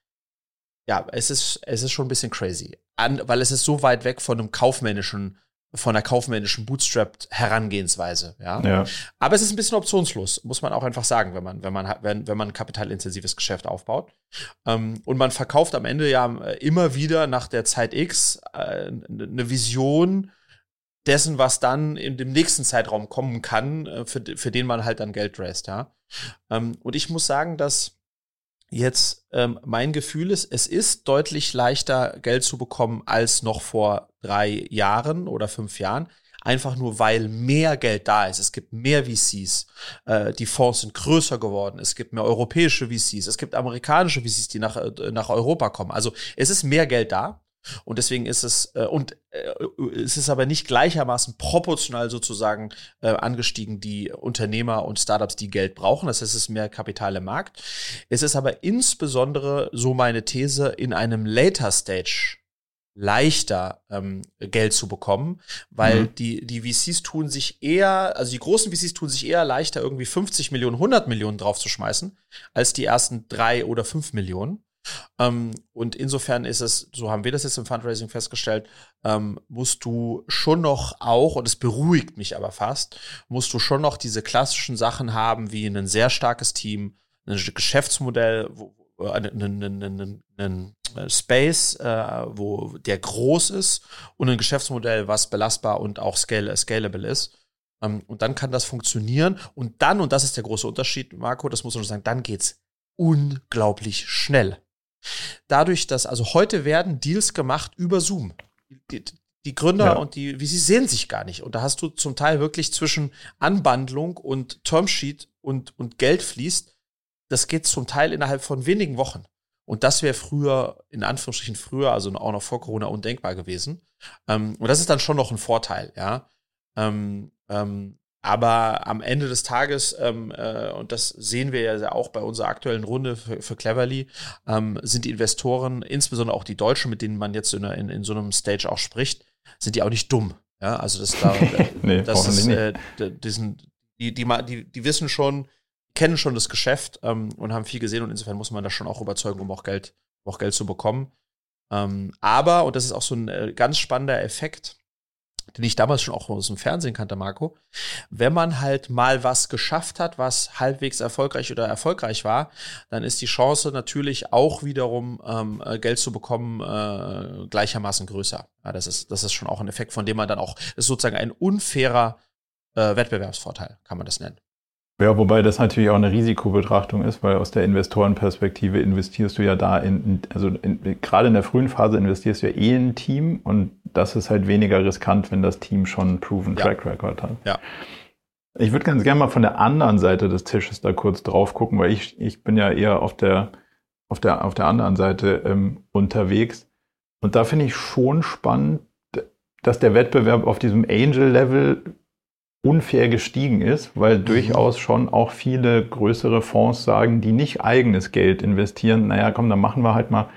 ja, es ist, es ist schon ein bisschen crazy. An, weil es ist so weit weg von einem kaufmännischen, von einer kaufmännischen Bootstrapped-Herangehensweise, ja? ja. Aber es ist ein bisschen optionslos, muss man auch einfach sagen, wenn man, wenn man, wenn, wenn man ein kapitalintensives Geschäft aufbaut. Ähm, und man verkauft am Ende ja immer wieder nach der Zeit X äh, eine Vision dessen, was dann in dem nächsten Zeitraum kommen kann, äh, für, für den man halt dann Geld raised, ja. Ähm, und ich muss sagen, dass jetzt ähm, mein Gefühl ist, es ist deutlich leichter, Geld zu bekommen als noch vor drei Jahren oder fünf Jahren. Einfach nur, weil mehr Geld da ist. Es gibt mehr VCs. Äh, die Fonds sind größer geworden. Es gibt mehr europäische VCs. Es gibt amerikanische VCs, die nach, äh, nach Europa kommen. Also es ist mehr Geld da. Und deswegen ist es, äh, und äh, es ist aber nicht gleichermaßen proportional sozusagen äh, angestiegen, die Unternehmer und Startups, die Geld brauchen. Das heißt, es ist mehr Kapital im Markt. Es ist aber insbesondere, so meine These, in einem Later Stage leichter ähm, Geld zu bekommen, weil mhm. die, die VCs tun sich eher, also die großen VCs tun sich eher leichter, irgendwie 50 Millionen, 100 Millionen draufzuschmeißen, als die ersten drei oder fünf Millionen. Ähm, und insofern ist es, so haben wir das jetzt im Fundraising festgestellt, ähm, musst du schon noch auch, und es beruhigt mich aber fast, musst du schon noch diese klassischen Sachen haben, wie ein sehr starkes Team, ein Geschäftsmodell, äh, einen, einen, Space, äh, wo der groß ist und ein Geschäftsmodell, was belastbar und auch scalable ist. Ähm, und dann kann das funktionieren. Und dann, und das ist der große Unterschied, Marco, das muss man sagen, dann geht's unglaublich schnell. Dadurch, dass, also heute werden Deals gemacht über Zoom. Die, die Gründer ja. und die, wie sie sehen sich gar nicht. Und da hast du zum Teil wirklich zwischen Anbandlung und Termsheet und, und Geld fließt. Das geht zum Teil innerhalb von wenigen Wochen. Und das wäre früher, in Anführungsstrichen früher, also auch noch vor Corona undenkbar gewesen. Ähm, und das ist dann schon noch ein Vorteil, ja. Ähm, ähm, aber am Ende des Tages, ähm, äh, und das sehen wir ja auch bei unserer aktuellen Runde für, für Cleverly, ähm, sind die Investoren, insbesondere auch die Deutschen, mit denen man jetzt in, in, in so einem Stage auch spricht, sind die auch nicht dumm. Ja, also das da, nee, das ist, äh, diesen, die, die, die, die wissen schon, kennen schon das Geschäft ähm, und haben viel gesehen und insofern muss man das schon auch überzeugen, um auch Geld, um auch Geld zu bekommen. Ähm, aber, und das ist auch so ein äh, ganz spannender Effekt, den ich damals schon auch aus dem Fernsehen kannte, Marco, wenn man halt mal was geschafft hat, was halbwegs erfolgreich oder erfolgreich war, dann ist die Chance natürlich auch wiederum ähm, äh, Geld zu bekommen äh, gleichermaßen größer. Ja, das ist das ist schon auch ein Effekt, von dem man dann auch ist sozusagen ein unfairer äh, Wettbewerbsvorteil, kann man das nennen. Ja, wobei das natürlich auch eine Risikobetrachtung ist, weil aus der Investorenperspektive investierst du ja da in, also in, gerade in der frühen Phase investierst du ja eh in ein Team und das ist halt weniger riskant, wenn das Team schon einen proven ja. Track Record hat. Ja. Ich würde ganz gerne mal von der anderen Seite des Tisches da kurz drauf gucken, weil ich, ich bin ja eher auf der, auf der, auf der anderen Seite ähm, unterwegs. Und da finde ich schon spannend, dass der Wettbewerb auf diesem Angel-Level unfair gestiegen ist, weil mhm. durchaus schon auch viele größere Fonds sagen, die nicht eigenes Geld investieren, naja, komm, dann machen wir halt mal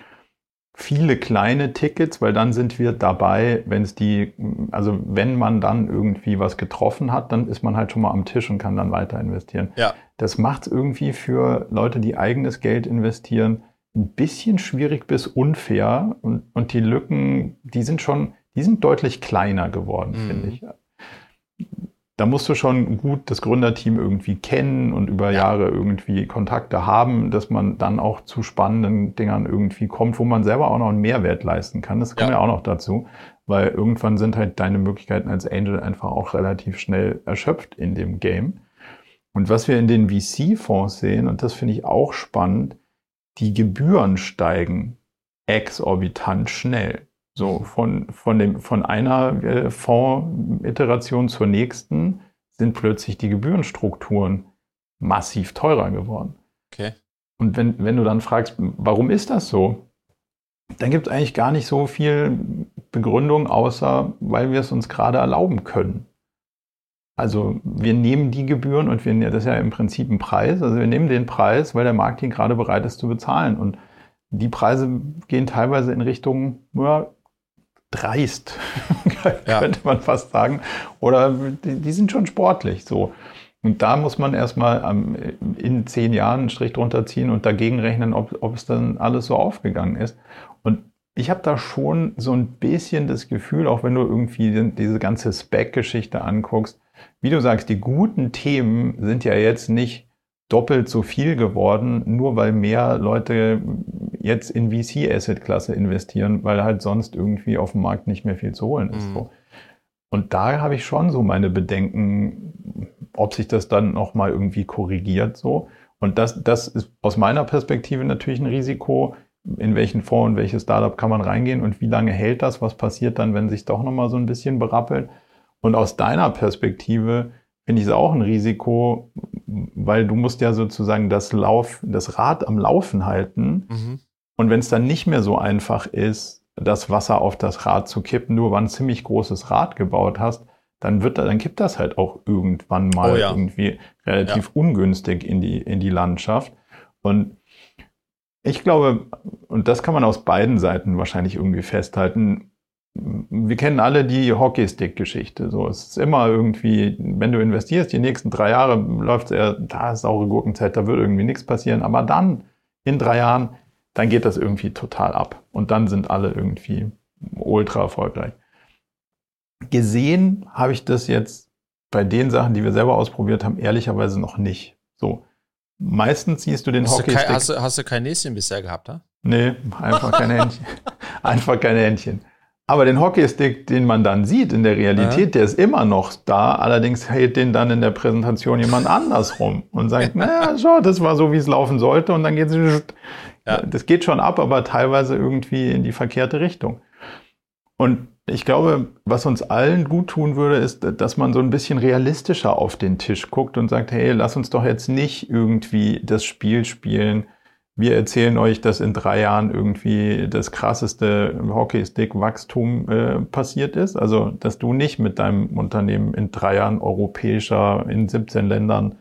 viele kleine Tickets, weil dann sind wir dabei, wenn es die, also wenn man dann irgendwie was getroffen hat, dann ist man halt schon mal am Tisch und kann dann weiter investieren. Ja. Das macht es irgendwie für Leute, die eigenes Geld investieren, ein bisschen schwierig bis unfair und, und die Lücken, die sind schon, die sind deutlich kleiner geworden, mhm. finde ich da musst du schon gut das Gründerteam irgendwie kennen und über Jahre irgendwie Kontakte haben, dass man dann auch zu spannenden Dingern irgendwie kommt, wo man selber auch noch einen Mehrwert leisten kann. Das kommt ja, ja auch noch dazu, weil irgendwann sind halt deine Möglichkeiten als Angel einfach auch relativ schnell erschöpft in dem Game. Und was wir in den VC-Fonds sehen, und das finde ich auch spannend, die Gebühren steigen exorbitant schnell. So von, von, dem, von einer äh, Fonds-Iteration zur nächsten sind plötzlich die Gebührenstrukturen massiv teurer geworden. Okay. Und wenn, wenn du dann fragst, warum ist das so, dann gibt es eigentlich gar nicht so viel Begründung, außer weil wir es uns gerade erlauben können. Also wir nehmen die Gebühren und wir, das ist ja im Prinzip ein Preis. Also wir nehmen den Preis, weil der Markt ihn gerade bereit ist zu bezahlen. Und die Preise gehen teilweise in Richtung ja, dreist, könnte man fast sagen. Oder die, die, sind schon sportlich so. Und da muss man erstmal in zehn Jahren einen Strich drunter ziehen und dagegen rechnen, ob, ob es dann alles so aufgegangen ist. Und ich habe da schon so ein bisschen das Gefühl, auch wenn du irgendwie diese ganze Spec-Geschichte anguckst, wie du sagst, die guten Themen sind ja jetzt nicht doppelt so viel geworden, nur weil mehr Leute jetzt in VC-Asset-Klasse investieren, weil halt sonst irgendwie auf dem Markt nicht mehr viel zu holen ist. Mhm. So. Und da habe ich schon so meine Bedenken, ob sich das dann nochmal irgendwie korrigiert so. Und das, das ist aus meiner Perspektive natürlich ein Risiko, in welchen Fonds und welches Startup kann man reingehen und wie lange hält das, was passiert dann, wenn sich doch nochmal so ein bisschen berappelt. Und aus deiner Perspektive finde ich es auch ein Risiko, weil du musst ja sozusagen das Lauf, das Rad am Laufen halten. Mhm. Und wenn es dann nicht mehr so einfach ist, das Wasser auf das Rad zu kippen, nur weil du ein ziemlich großes Rad gebaut hast, dann wird dann kippt das halt auch irgendwann mal oh ja. irgendwie relativ ja. ungünstig in die, in die Landschaft. Und ich glaube, und das kann man aus beiden Seiten wahrscheinlich irgendwie festhalten, wir kennen alle die Hockeystick-Geschichte. So, es ist immer irgendwie, wenn du investierst, die nächsten drei Jahre läuft es eher, da ist saure Gurkenzeit, da wird irgendwie nichts passieren. Aber dann, in drei Jahren, dann geht das irgendwie total ab. Und dann sind alle irgendwie ultra erfolgreich. Gesehen habe ich das jetzt bei den Sachen, die wir selber ausprobiert haben, ehrlicherweise noch nicht. So. Meistens siehst du den hast Hockeystick. Du kein, hast, du, hast du kein Näschen bisher gehabt, ha? Nee, einfach keine Händchen. einfach keine Händchen. Aber den Hockeystick, den man dann sieht in der Realität, ja. der ist immer noch da. Allerdings hält den dann in der Präsentation jemand anders rum und sagt, naja, schau, das war so, wie es laufen sollte. Und dann geht es, ja. das geht schon ab, aber teilweise irgendwie in die verkehrte Richtung. Und ich glaube, was uns allen gut tun würde, ist, dass man so ein bisschen realistischer auf den Tisch guckt und sagt, hey, lass uns doch jetzt nicht irgendwie das Spiel spielen, wir erzählen euch, dass in drei Jahren irgendwie das krasseste Hockeystick-Wachstum äh, passiert ist. Also, dass du nicht mit deinem Unternehmen in drei Jahren europäischer, in 17 Ländern,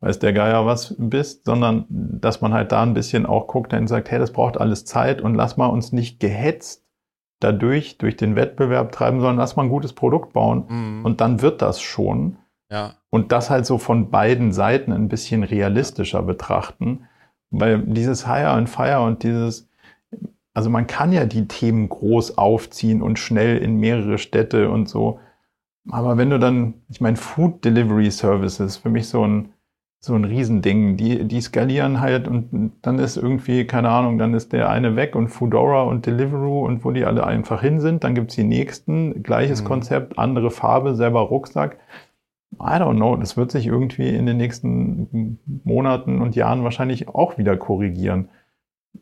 weiß der Geier was bist, sondern dass man halt da ein bisschen auch guckt und sagt, hey, das braucht alles Zeit und lass mal uns nicht gehetzt dadurch, durch den Wettbewerb treiben, sondern lass mal ein gutes Produkt bauen mhm. und dann wird das schon. Ja. Und das halt so von beiden Seiten ein bisschen realistischer betrachten weil dieses Hire and Fire und dieses, also man kann ja die Themen groß aufziehen und schnell in mehrere Städte und so. Aber wenn du dann, ich meine, Food Delivery Services, für mich so ein, so ein Riesending, die, die skalieren halt und dann ist irgendwie, keine Ahnung, dann ist der eine weg und Foodora und Deliveroo und wo die alle einfach hin sind, dann gibt's die nächsten, gleiches mhm. Konzept, andere Farbe, selber Rucksack. I don't know, das wird sich irgendwie in den nächsten Monaten und Jahren wahrscheinlich auch wieder korrigieren.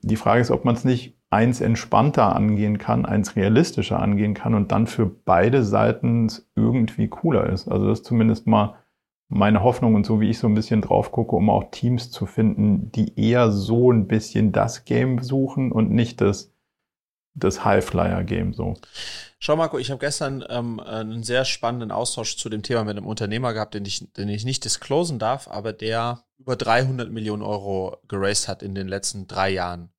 Die Frage ist, ob man es nicht eins entspannter angehen kann, eins realistischer angehen kann und dann für beide Seiten irgendwie cooler ist. Also das ist zumindest mal meine Hoffnung und so wie ich so ein bisschen drauf gucke, um auch Teams zu finden, die eher so ein bisschen das Game suchen und nicht das das Highflyer-Game so. Schau, Marco, ich habe gestern ähm, einen sehr spannenden Austausch zu dem Thema mit einem Unternehmer gehabt, den ich, den ich nicht disclosen darf, aber der über 300 Millionen Euro geraced hat in den letzten drei Jahren.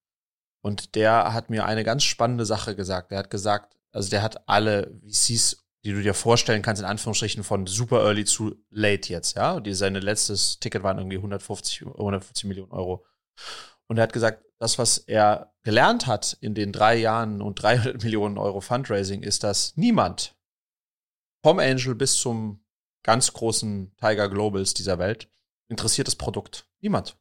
Und der hat mir eine ganz spannende Sache gesagt. Der hat gesagt, also der hat alle VCs, die du dir vorstellen kannst, in Anführungsstrichen von super early zu late jetzt, ja. Und die, seine letztes Ticket waren irgendwie 150, 150 Millionen Euro. Und er hat gesagt, das, was er gelernt hat in den drei Jahren und 300 Millionen Euro Fundraising, ist, dass niemand vom Angel bis zum ganz großen Tiger Globals dieser Welt interessiert das Produkt. Niemand.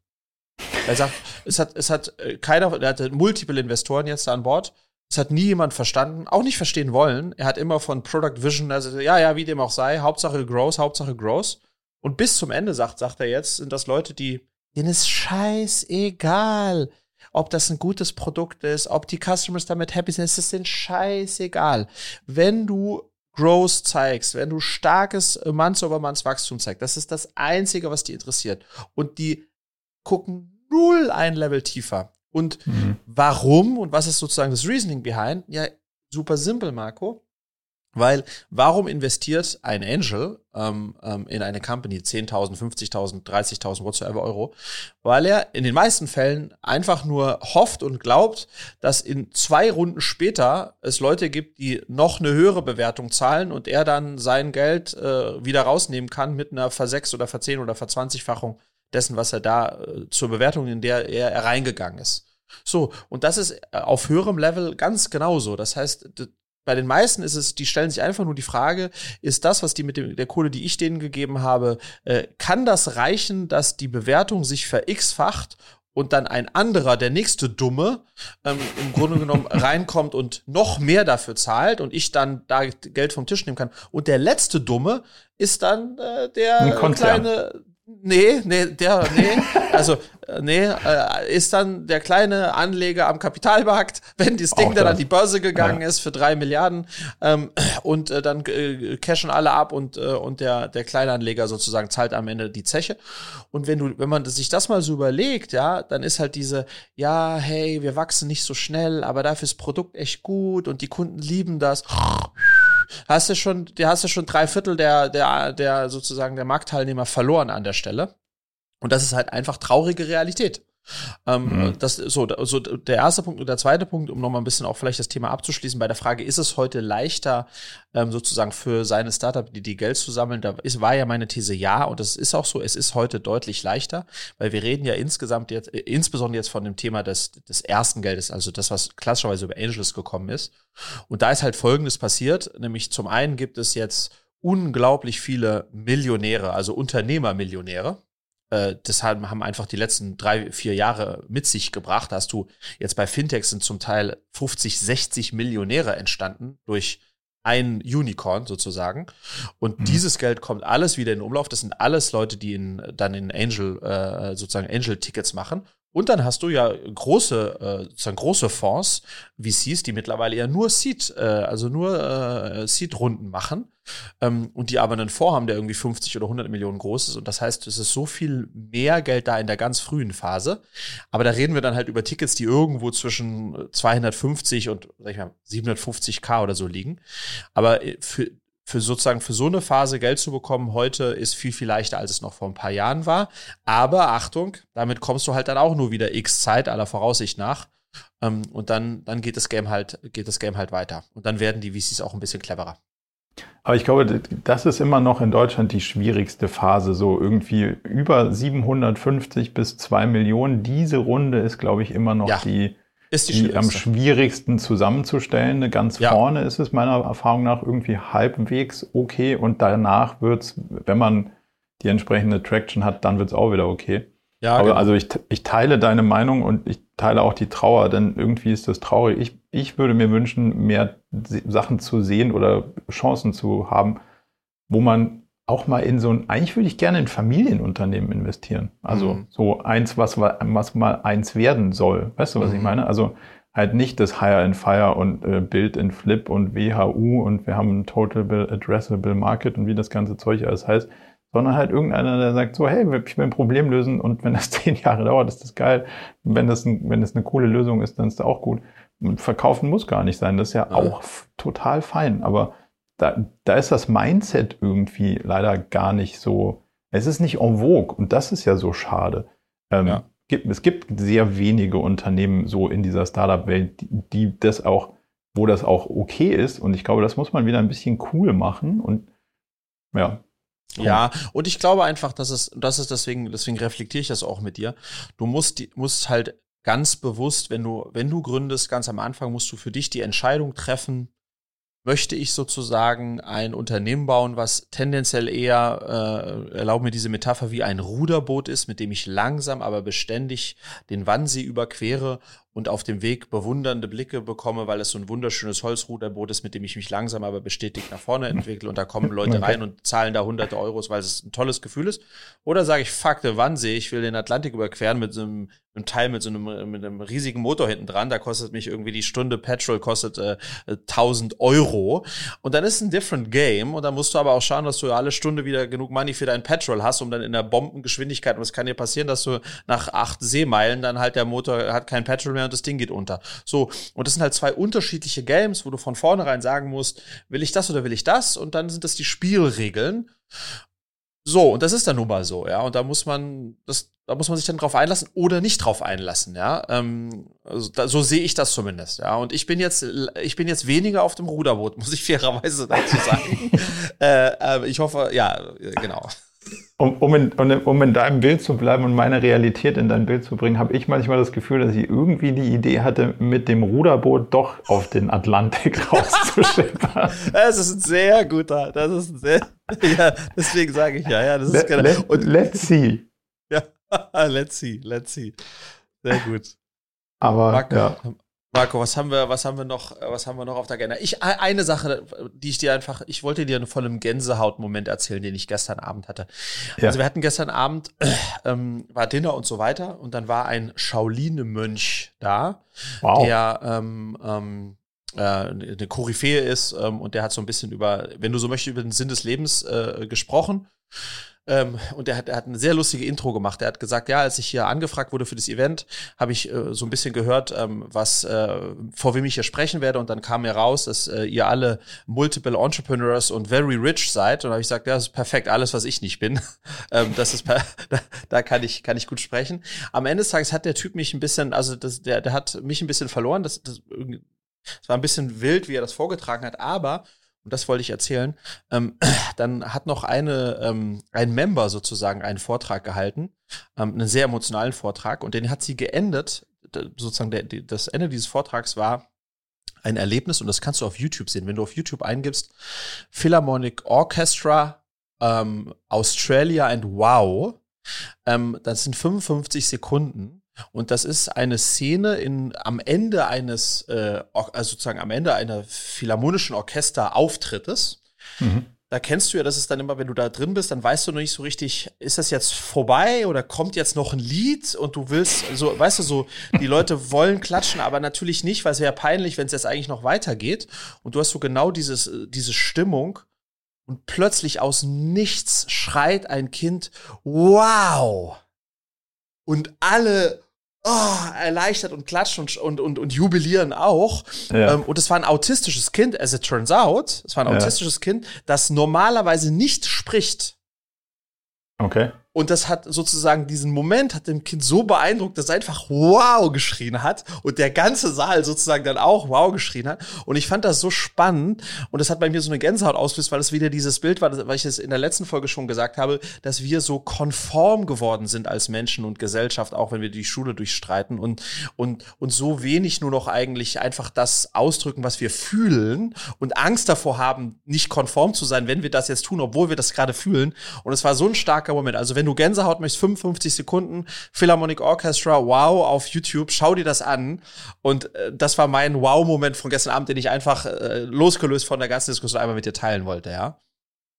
Er sagt, es hat, es hat äh, keiner, er hatte multiple Investoren jetzt an Bord. Es hat nie jemand verstanden, auch nicht verstehen wollen. Er hat immer von Product Vision, also ja, ja, wie dem auch sei, Hauptsache Growth, Hauptsache Growth. Und bis zum Ende sagt, sagt er jetzt, sind das Leute, die, denen ist scheißegal, ob das ein gutes Produkt ist, ob die Customers damit happy sind, es ist denen scheißegal. Wenn du Growth zeigst, wenn du starkes Months-over-Months-Wachstum zeigst, das ist das Einzige, was die interessiert. Und die gucken null ein Level tiefer. Und mhm. warum und was ist sozusagen das Reasoning behind? Ja, super simpel, Marco. Weil warum investiert ein Angel ähm, ähm, in eine Company 10.000, 50.000, 30.000, whatsoever Euro? Weil er in den meisten Fällen einfach nur hofft und glaubt, dass in zwei Runden später es Leute gibt, die noch eine höhere Bewertung zahlen und er dann sein Geld äh, wieder rausnehmen kann mit einer Versechs- oder Verzehn- oder Verzwanzigfachung dessen, was er da äh, zur Bewertung, in der er reingegangen ist. So, und das ist äh, auf höherem Level ganz genauso. Das heißt, bei den meisten ist es, die stellen sich einfach nur die Frage, ist das, was die mit dem, der Kohle, die ich denen gegeben habe, äh, kann das reichen, dass die Bewertung sich ver-x-facht und dann ein anderer, der nächste Dumme, ähm, im Grunde genommen reinkommt und noch mehr dafür zahlt und ich dann da Geld vom Tisch nehmen kann. Und der letzte Dumme ist dann äh, der kleine Nee, nee, der, nee, also, äh, nee, äh, ist dann der kleine Anleger am Kapitalmarkt, wenn das Ding dann an die Börse gegangen ja. ist für drei Milliarden ähm, und äh, dann äh, cashen alle ab und, äh, und der, der kleine Anleger sozusagen zahlt am Ende die Zeche. Und wenn du, wenn man sich das mal so überlegt, ja, dann ist halt diese, ja, hey, wir wachsen nicht so schnell, aber dafür ist das Produkt echt gut und die Kunden lieben das hast du schon, du hast du schon drei Viertel der, der, der sozusagen der Marktteilnehmer verloren an der Stelle. Und das ist halt einfach traurige Realität. Ähm, mhm. Das so, so der erste Punkt und der zweite Punkt, um nochmal ein bisschen auch vielleicht das Thema abzuschließen, bei der Frage, ist es heute leichter, ähm, sozusagen für seine Startup die, die Geld zu sammeln? Da ist, war ja meine These ja, und das ist auch so, es ist heute deutlich leichter, weil wir reden ja insgesamt jetzt, äh, insbesondere jetzt von dem Thema des, des ersten Geldes, also das, was klassischerweise über Angels gekommen ist. Und da ist halt Folgendes passiert, nämlich zum einen gibt es jetzt unglaublich viele Millionäre, also Unternehmermillionäre, äh, das haben einfach die letzten drei, vier Jahre mit sich gebracht. Da hast du jetzt bei Fintechs sind zum Teil 50, 60 Millionäre entstanden durch ein Unicorn sozusagen. Und mhm. dieses Geld kommt alles wieder in Umlauf. Das sind alles Leute, die in, dann in Angel, äh, sozusagen Angel-Tickets machen. Und dann hast du ja große, äh, sozusagen große Fonds, VCs, die mittlerweile ja nur Seed, äh, also nur äh, Seed-Runden machen ähm, und die aber einen Fonds haben, der irgendwie 50 oder 100 Millionen groß ist. Und das heißt, es ist so viel mehr Geld da in der ganz frühen Phase. Aber da reden wir dann halt über Tickets, die irgendwo zwischen 250 und sag ich mal, 750k oder so liegen. Aber äh, für für sozusagen für so eine Phase Geld zu bekommen heute ist viel, viel leichter, als es noch vor ein paar Jahren war. Aber Achtung, damit kommst du halt dann auch nur wieder X Zeit aller Voraussicht nach. Ähm, und dann, dann geht das Game halt, geht das Game halt weiter. Und dann werden die VCs auch ein bisschen cleverer. Aber ich glaube, das ist immer noch in Deutschland die schwierigste Phase. So irgendwie über 750 bis 2 Millionen. Diese Runde ist, glaube ich, immer noch ja. die, ist die, die am schwierigsten zusammenzustellen. Ganz ja. vorne ist es meiner Erfahrung nach irgendwie halbwegs okay und danach wird es, wenn man die entsprechende Traction hat, dann wird es auch wieder okay. Ja, Aber genau. also ich, ich teile deine Meinung und ich teile auch die Trauer, denn irgendwie ist das traurig. Ich, ich würde mir wünschen, mehr Sachen zu sehen oder Chancen zu haben, wo man auch mal in so ein, eigentlich würde ich gerne in Familienunternehmen investieren. Also mhm. so eins, was, was mal eins werden soll. Weißt du, was mhm. ich meine? Also halt nicht das Hire and Fire und äh, Build and Flip und WHU und wir haben ein Total Addressable Market und wie das ganze Zeug alles heißt, sondern halt irgendeiner, der sagt so, hey, ich will ein Problem lösen und wenn das zehn Jahre dauert, ist das geil. Wenn das, ein, wenn das eine coole Lösung ist, dann ist das auch gut. verkaufen muss gar nicht sein. Das ist ja, ja. auch total fein. Aber da, da ist das Mindset irgendwie leider gar nicht so. Es ist nicht en vogue und das ist ja so schade. Ähm, ja. gibt, es gibt sehr wenige Unternehmen so in dieser Startup-Welt, die, die das auch, wo das auch okay ist. Und ich glaube, das muss man wieder ein bisschen cool machen und ja, ja, und ich glaube einfach, dass es, das ist deswegen, deswegen reflektiere ich das auch mit dir. Du musst, musst halt ganz bewusst, wenn du, wenn du gründest, ganz am Anfang musst du für dich die Entscheidung treffen, möchte ich sozusagen ein Unternehmen bauen, was tendenziell eher, äh, erlaub mir diese Metapher, wie ein Ruderboot ist, mit dem ich langsam, aber beständig den Wannsee überquere und auf dem Weg bewundernde Blicke bekomme, weil es so ein wunderschönes Holzruderboot ist, mit dem ich mich langsam aber bestätigt nach vorne entwickle. Und da kommen Leute rein und zahlen da hunderte Euros, weil es ein tolles Gefühl ist. Oder sage ich, fuck, der Wannsee, ich will den Atlantik überqueren mit so einem, einem Teil mit so einem, mit einem riesigen Motor hinten dran, da kostet mich irgendwie die Stunde Petrol kostet äh, 1000 Euro. Und dann ist ein different game. Und dann musst du aber auch schauen, dass du alle Stunde wieder genug Money für dein Petrol hast, um dann in der Bombengeschwindigkeit, und es kann dir passieren, dass du nach acht Seemeilen dann halt der Motor hat kein Petrol mehr und das Ding geht unter. So, und das sind halt zwei unterschiedliche Games, wo du von vornherein sagen musst, will ich das oder will ich das? Und dann sind das die Spielregeln. So, und das ist dann nun mal so, ja. Und da muss man, das, da muss man sich dann drauf einlassen oder nicht drauf einlassen, ja. Ähm, also da, so sehe ich das zumindest, ja. Und ich bin jetzt, ich bin jetzt weniger auf dem Ruderboot, muss ich fairerweise dazu sagen. äh, äh, ich hoffe, ja, genau. Um, um, in, um, in, deinem Bild zu bleiben und meine Realität in dein Bild zu bringen, habe ich manchmal das Gefühl, dass ich irgendwie die Idee hatte, mit dem Ruderboot doch auf den Atlantik rauszuschippern. das ist ein sehr guter, das ist ein sehr, ja, deswegen sage ich ja, ja, das ist let, und, Let's see. Ja, let's see, let's see. Sehr gut. Aber Marc, ja. Marco, was haben wir, was haben wir noch, was haben wir noch auf der Agenda? Ich, eine Sache, die ich dir einfach, ich wollte dir von einem Gänsehaut-Moment erzählen, den ich gestern Abend hatte. Ja. Also wir hatten gestern Abend, äh, ähm, war Dinner und so weiter und dann war ein Shaolin-Mönch da, wow. der, ähm, ähm, äh, eine Koryphäe ist ähm, und der hat so ein bisschen über, wenn du so möchtest, über den Sinn des Lebens äh, gesprochen. Ähm, und er hat, er hat eine sehr lustige Intro gemacht. Er hat gesagt, ja, als ich hier angefragt wurde für das Event, habe ich äh, so ein bisschen gehört, ähm, was äh, vor wem ich hier sprechen werde. Und dann kam mir raus, dass äh, ihr alle Multiple Entrepreneurs und very rich seid. Und habe ich gesagt, ja, das ist perfekt, alles, was ich nicht bin. ähm, das ist da, da kann ich kann ich gut sprechen. Am Ende des Tages hat der Typ mich ein bisschen, also das, der, der hat mich ein bisschen verloren. Das, das, das war ein bisschen wild, wie er das vorgetragen hat, aber und das wollte ich erzählen, ähm, dann hat noch eine, ähm, ein Member sozusagen einen Vortrag gehalten, ähm, einen sehr emotionalen Vortrag, und den hat sie geendet, sozusagen der, das Ende dieses Vortrags war ein Erlebnis, und das kannst du auf YouTube sehen. Wenn du auf YouTube eingibst, Philharmonic Orchestra ähm, Australia and Wow, ähm, das sind 55 Sekunden und das ist eine Szene in, am Ende eines, äh, also sozusagen am Ende einer philharmonischen Orchesterauftrittes. Mhm. Da kennst du ja, das ist dann immer, wenn du da drin bist, dann weißt du noch nicht so richtig, ist das jetzt vorbei oder kommt jetzt noch ein Lied und du willst, so, weißt du, so, die Leute wollen klatschen, aber natürlich nicht, weil es wäre peinlich, wenn es jetzt eigentlich noch weitergeht. Und du hast so genau dieses, diese Stimmung und plötzlich aus nichts schreit ein Kind, wow! Und alle oh, erleichtert und klatschen und, und, und, und jubilieren auch. Ja. Ähm, und es war ein autistisches Kind, as it turns out. Es war ein autistisches Kind, das normalerweise nicht spricht. Okay. Und das hat sozusagen diesen Moment hat dem Kind so beeindruckt, dass es einfach wow geschrien hat und der ganze Saal sozusagen dann auch wow geschrien hat. Und ich fand das so spannend und das hat bei mir so eine Gänsehaut ausgelöst, weil es wieder dieses Bild war, weil ich es in der letzten Folge schon gesagt habe, dass wir so konform geworden sind als Menschen und Gesellschaft, auch wenn wir die Schule durchstreiten und, und, und so wenig nur noch eigentlich einfach das ausdrücken, was wir fühlen und Angst davor haben, nicht konform zu sein, wenn wir das jetzt tun, obwohl wir das gerade fühlen. Und es war so ein starker Moment. Also wenn wenn du Gänsehaut möchtest, 55 Sekunden, Philharmonic Orchestra, wow, auf YouTube, schau dir das an. Und äh, das war mein Wow-Moment von gestern Abend, den ich einfach äh, losgelöst von der ganzen Diskussion einmal mit dir teilen wollte, ja.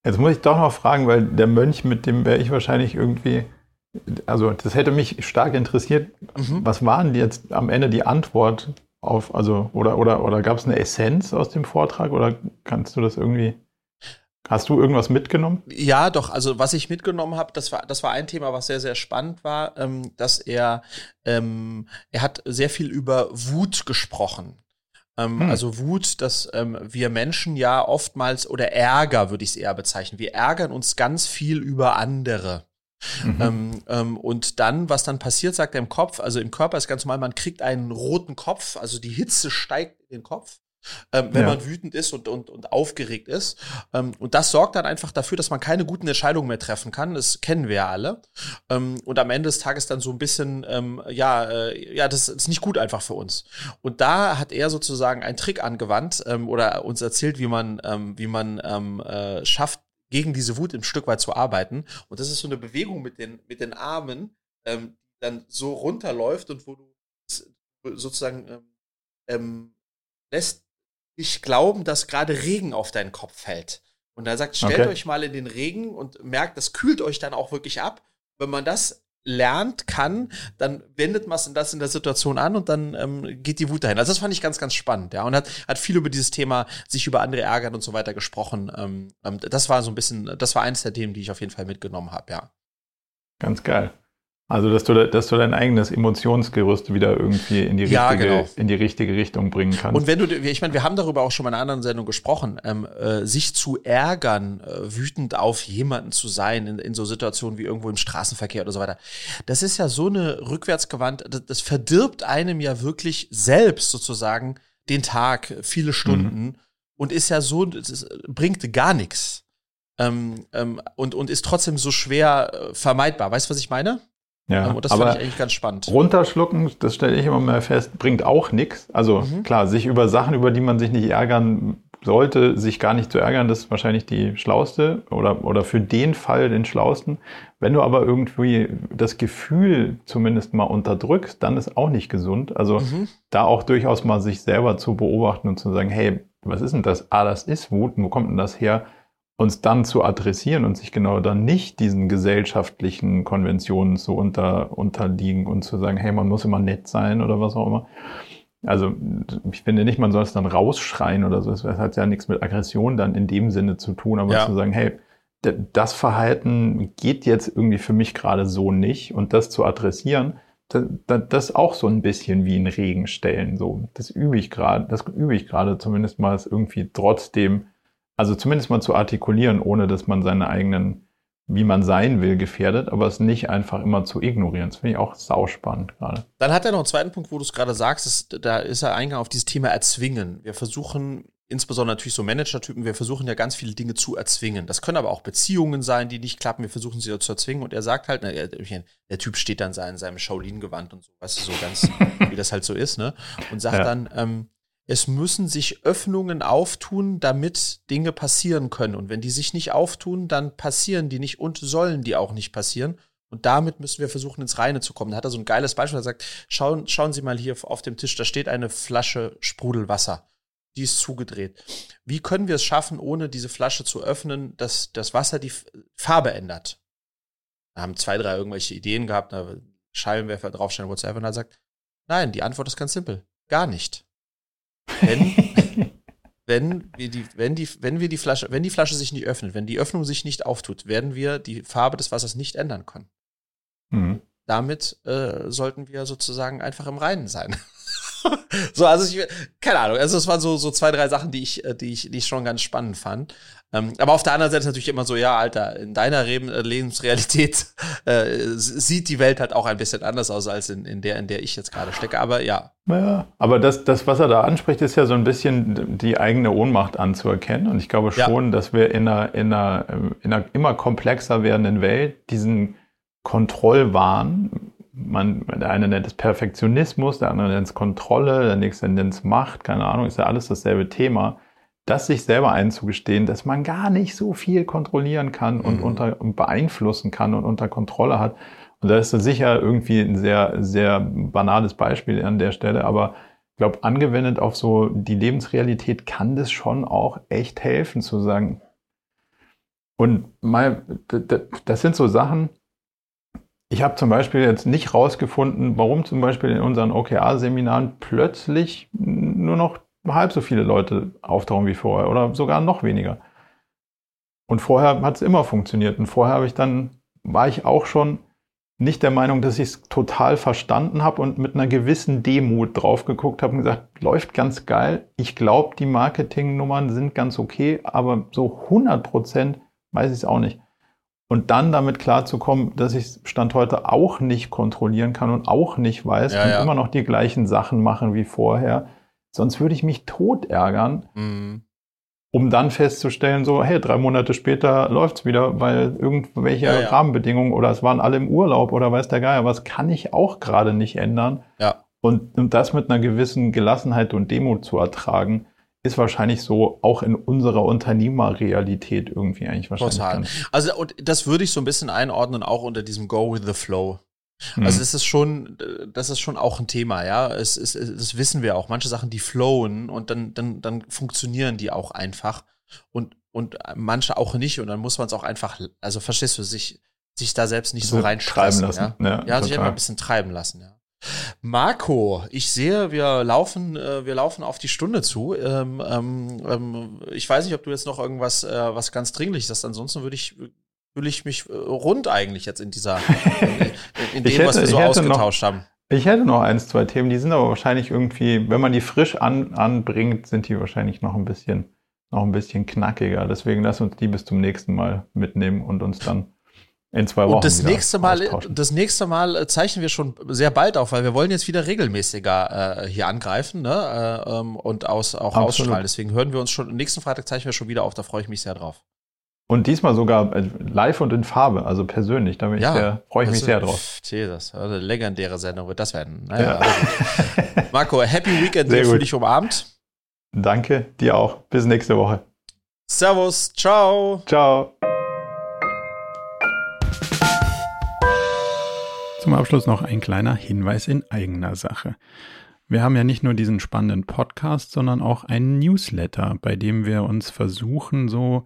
Jetzt muss ich doch noch fragen, weil der Mönch, mit dem wäre ich wahrscheinlich irgendwie, also das hätte mich stark interessiert. Mhm. Was waren jetzt am Ende die Antwort auf, also, oder, oder, oder gab es eine Essenz aus dem Vortrag oder kannst du das irgendwie? Hast du irgendwas mitgenommen? Ja, doch. Also was ich mitgenommen habe, das war das war ein Thema, was sehr sehr spannend war, ähm, dass er ähm, er hat sehr viel über Wut gesprochen. Ähm, hm. Also Wut, dass ähm, wir Menschen ja oftmals, oder Ärger würde ich es eher bezeichnen, wir ärgern uns ganz viel über andere. Mhm. Ähm, ähm, und dann, was dann passiert, sagt er im Kopf, also im Körper ist ganz normal, man kriegt einen roten Kopf, also die Hitze steigt in den Kopf ähm, wenn ja. man wütend ist und, und, und aufgeregt ist. Ähm, und das sorgt dann einfach dafür, dass man keine guten Entscheidungen mehr treffen kann. Das kennen wir ja alle. Ähm, und am Ende des Tages dann so ein bisschen, ähm, ja, äh, ja, das ist nicht gut einfach für uns. Und da hat er sozusagen einen Trick angewandt ähm, oder uns erzählt, wie man, ähm, wie man ähm, äh, schafft, gegen diese Wut ein Stück weit zu arbeiten. Und das ist so eine Bewegung mit den, mit den Armen, ähm, die dann so runterläuft und wo du sozusagen ähm, lässt nicht glauben, dass gerade Regen auf deinen Kopf fällt. Und er sagt, stellt okay. euch mal in den Regen und merkt, das kühlt euch dann auch wirklich ab. Wenn man das lernt, kann, dann wendet man das in der Situation an und dann ähm, geht die Wut dahin. Also das fand ich ganz, ganz spannend, ja. Und hat, hat viel über dieses Thema, sich über andere ärgern und so weiter gesprochen. Ähm, ähm, das war so ein bisschen, das war eines der Themen, die ich auf jeden Fall mitgenommen habe, ja. Ganz geil. Also, dass du, dass du dein eigenes Emotionsgerüst wieder irgendwie in die, ja, richtige, genau. in die richtige Richtung bringen kannst. Und wenn du, ich meine, wir haben darüber auch schon mal in einer anderen Sendung gesprochen, ähm, äh, sich zu ärgern, äh, wütend auf jemanden zu sein, in, in so Situationen wie irgendwo im Straßenverkehr oder so weiter. Das ist ja so eine rückwärtsgewandt, das, das verdirbt einem ja wirklich selbst sozusagen den Tag, viele Stunden mhm. und ist ja so, das bringt gar nichts. Ähm, ähm, und, und ist trotzdem so schwer äh, vermeidbar. Weißt du, was ich meine? Ja, und das aber fand ich eigentlich ganz spannend. Runterschlucken, das stelle ich immer mal fest, bringt auch nichts. Also mhm. klar, sich über Sachen, über die man sich nicht ärgern sollte, sich gar nicht zu ärgern, das ist wahrscheinlich die schlauste oder, oder für den Fall den schlausten. Wenn du aber irgendwie das Gefühl zumindest mal unterdrückst, dann ist auch nicht gesund. Also mhm. da auch durchaus mal sich selber zu beobachten und zu sagen, hey, was ist denn das? Ah, das ist Wut. Wo kommt denn das her? Uns dann zu adressieren und sich genau dann nicht diesen gesellschaftlichen Konventionen zu unter, unterliegen und zu sagen, hey, man muss immer nett sein oder was auch immer. Also ich finde nicht, man soll es dann rausschreien oder so. Das hat ja nichts mit Aggression dann in dem Sinne zu tun, aber ja. zu sagen, hey, das Verhalten geht jetzt irgendwie für mich gerade so nicht und das zu adressieren, das, das auch so ein bisschen wie ein Regen stellen. So, das übe ich gerade, das übe ich gerade zumindest mal irgendwie trotzdem also zumindest mal zu artikulieren, ohne dass man seine eigenen, wie man sein will, gefährdet, aber es nicht einfach immer zu ignorieren. Das finde ich auch sauspannend gerade. Dann hat er noch einen zweiten Punkt, wo du es gerade sagst, ist, da ist er eingegangen auf dieses Thema Erzwingen. Wir versuchen, insbesondere natürlich so Manager-Typen, wir versuchen ja ganz viele Dinge zu erzwingen. Das können aber auch Beziehungen sein, die nicht klappen. Wir versuchen sie zu erzwingen. Und er sagt halt, na, der Typ steht dann in seinem Shaolin-Gewand und so, weißt du, so ganz, wie das halt so ist, ne? Und sagt ja. dann, ähm, es müssen sich Öffnungen auftun, damit Dinge passieren können. Und wenn die sich nicht auftun, dann passieren die nicht und sollen die auch nicht passieren. Und damit müssen wir versuchen, ins Reine zu kommen. Da hat er so ein geiles Beispiel. Er sagt, schauen, schauen Sie mal hier auf dem Tisch, da steht eine Flasche Sprudelwasser. Die ist zugedreht. Wie können wir es schaffen, ohne diese Flasche zu öffnen, dass das Wasser die Farbe ändert? Da haben zwei, drei irgendwelche Ideen gehabt, da Scheinwerfer draufstellen, whatever. Und er sagt, nein, die Antwort ist ganz simpel. Gar nicht. Wenn, wenn, wir die, wenn, die, wenn wir die Flasche, wenn die Flasche sich nicht öffnet, wenn die Öffnung sich nicht auftut, werden wir die Farbe des Wassers nicht ändern können. Mhm. Damit äh, sollten wir sozusagen einfach im Reinen sein. so, also ich, keine Ahnung, also es waren so, so zwei, drei Sachen, die ich, äh, die ich, die ich schon ganz spannend fand. Ähm, aber auf der anderen Seite ist natürlich immer so, ja, Alter, in deiner Re äh, Lebensrealität äh, sieht die Welt halt auch ein bisschen anders aus als in, in der, in der ich jetzt gerade stecke. Aber ja. Ja, aber das, das, was er da anspricht, ist ja so ein bisschen die eigene Ohnmacht anzuerkennen. Und ich glaube schon, ja. dass wir in einer, in, einer, in einer immer komplexer werdenden Welt diesen Kontrollwahn man, der eine nennt es Perfektionismus, der andere nennt es Kontrolle, der nächste nennt es Macht, keine Ahnung, ist ja alles dasselbe Thema. Das sich selber einzugestehen, dass man gar nicht so viel kontrollieren kann und, mhm. unter, und beeinflussen kann und unter Kontrolle hat. Und da ist das sicher irgendwie ein sehr, sehr banales Beispiel an der Stelle, aber ich glaube, angewendet auf so die Lebensrealität kann das schon auch echt helfen zu sagen. Und mal, das sind so Sachen, ich habe zum Beispiel jetzt nicht rausgefunden, warum zum Beispiel in unseren OKR-Seminaren plötzlich nur noch halb so viele Leute auftauchen wie vorher oder sogar noch weniger. Und vorher hat es immer funktioniert. Und vorher habe ich dann, war ich auch schon nicht der Meinung, dass ich es total verstanden habe und mit einer gewissen Demut drauf geguckt habe und gesagt, läuft ganz geil. Ich glaube, die Marketingnummern sind ganz okay, aber so 100 Prozent weiß ich es auch nicht. Und dann damit klarzukommen, dass ich Stand heute auch nicht kontrollieren kann und auch nicht weiß ja, und ja. immer noch die gleichen Sachen machen wie vorher. Sonst würde ich mich tot ärgern. Mhm um dann festzustellen, so, hey, drei Monate später läuft's wieder, weil irgendwelche ja, ja. Rahmenbedingungen oder es waren alle im Urlaub oder weiß der Geier, was kann ich auch gerade nicht ändern. Ja. Und, und das mit einer gewissen Gelassenheit und Demut zu ertragen, ist wahrscheinlich so auch in unserer Unternehmerrealität irgendwie eigentlich wahrscheinlich. Total. Also und das würde ich so ein bisschen einordnen, auch unter diesem Go with the Flow. Also hm. es ist schon, das ist schon auch ein Thema, ja. Es ist, das wissen wir auch. Manche Sachen, die flowen und dann, dann, dann funktionieren die auch einfach und, und manche auch nicht und dann muss man es auch einfach, also verstehst du, sich, sich da selbst nicht so, so reinstreiben lassen. Ja, ja, ja sich einfach ein bisschen treiben lassen, ja. Marco, ich sehe, wir laufen, äh, wir laufen auf die Stunde zu. Ähm, ähm, ähm, ich weiß nicht, ob du jetzt noch irgendwas, äh, was ganz Dringliches hast. Ansonsten würde ich fühle ich mich äh, rund eigentlich jetzt in dieser, in, in dem, hätte, was wir so ausgetauscht noch, haben. Ich hätte noch eins, zwei Themen, die sind aber wahrscheinlich irgendwie, wenn man die frisch an, anbringt, sind die wahrscheinlich noch ein bisschen, noch ein bisschen knackiger. Deswegen lass uns die bis zum nächsten Mal mitnehmen und uns dann in zwei Wochen. Und das nächste Mal, das nächste Mal äh, zeichnen wir schon sehr bald auf, weil wir wollen jetzt wieder regelmäßiger äh, hier angreifen ne? Äh, ähm, und aus, auch Absolut. ausstrahlen. Deswegen hören wir uns schon, nächsten Freitag zeichnen wir schon wieder auf, da freue ich mich sehr drauf. Und diesmal sogar äh, live und in Farbe, also persönlich. Da ja, freue ich mich sehr drauf. Jesus, eine legendäre Sendung wird das werden. Naja, ja. Marco, Happy Weekend sehr für dich umarmt. Danke, dir auch. Bis nächste Woche. Servus, ciao. Ciao. Zum Abschluss noch ein kleiner Hinweis in eigener Sache. Wir haben ja nicht nur diesen spannenden Podcast, sondern auch einen Newsletter, bei dem wir uns versuchen, so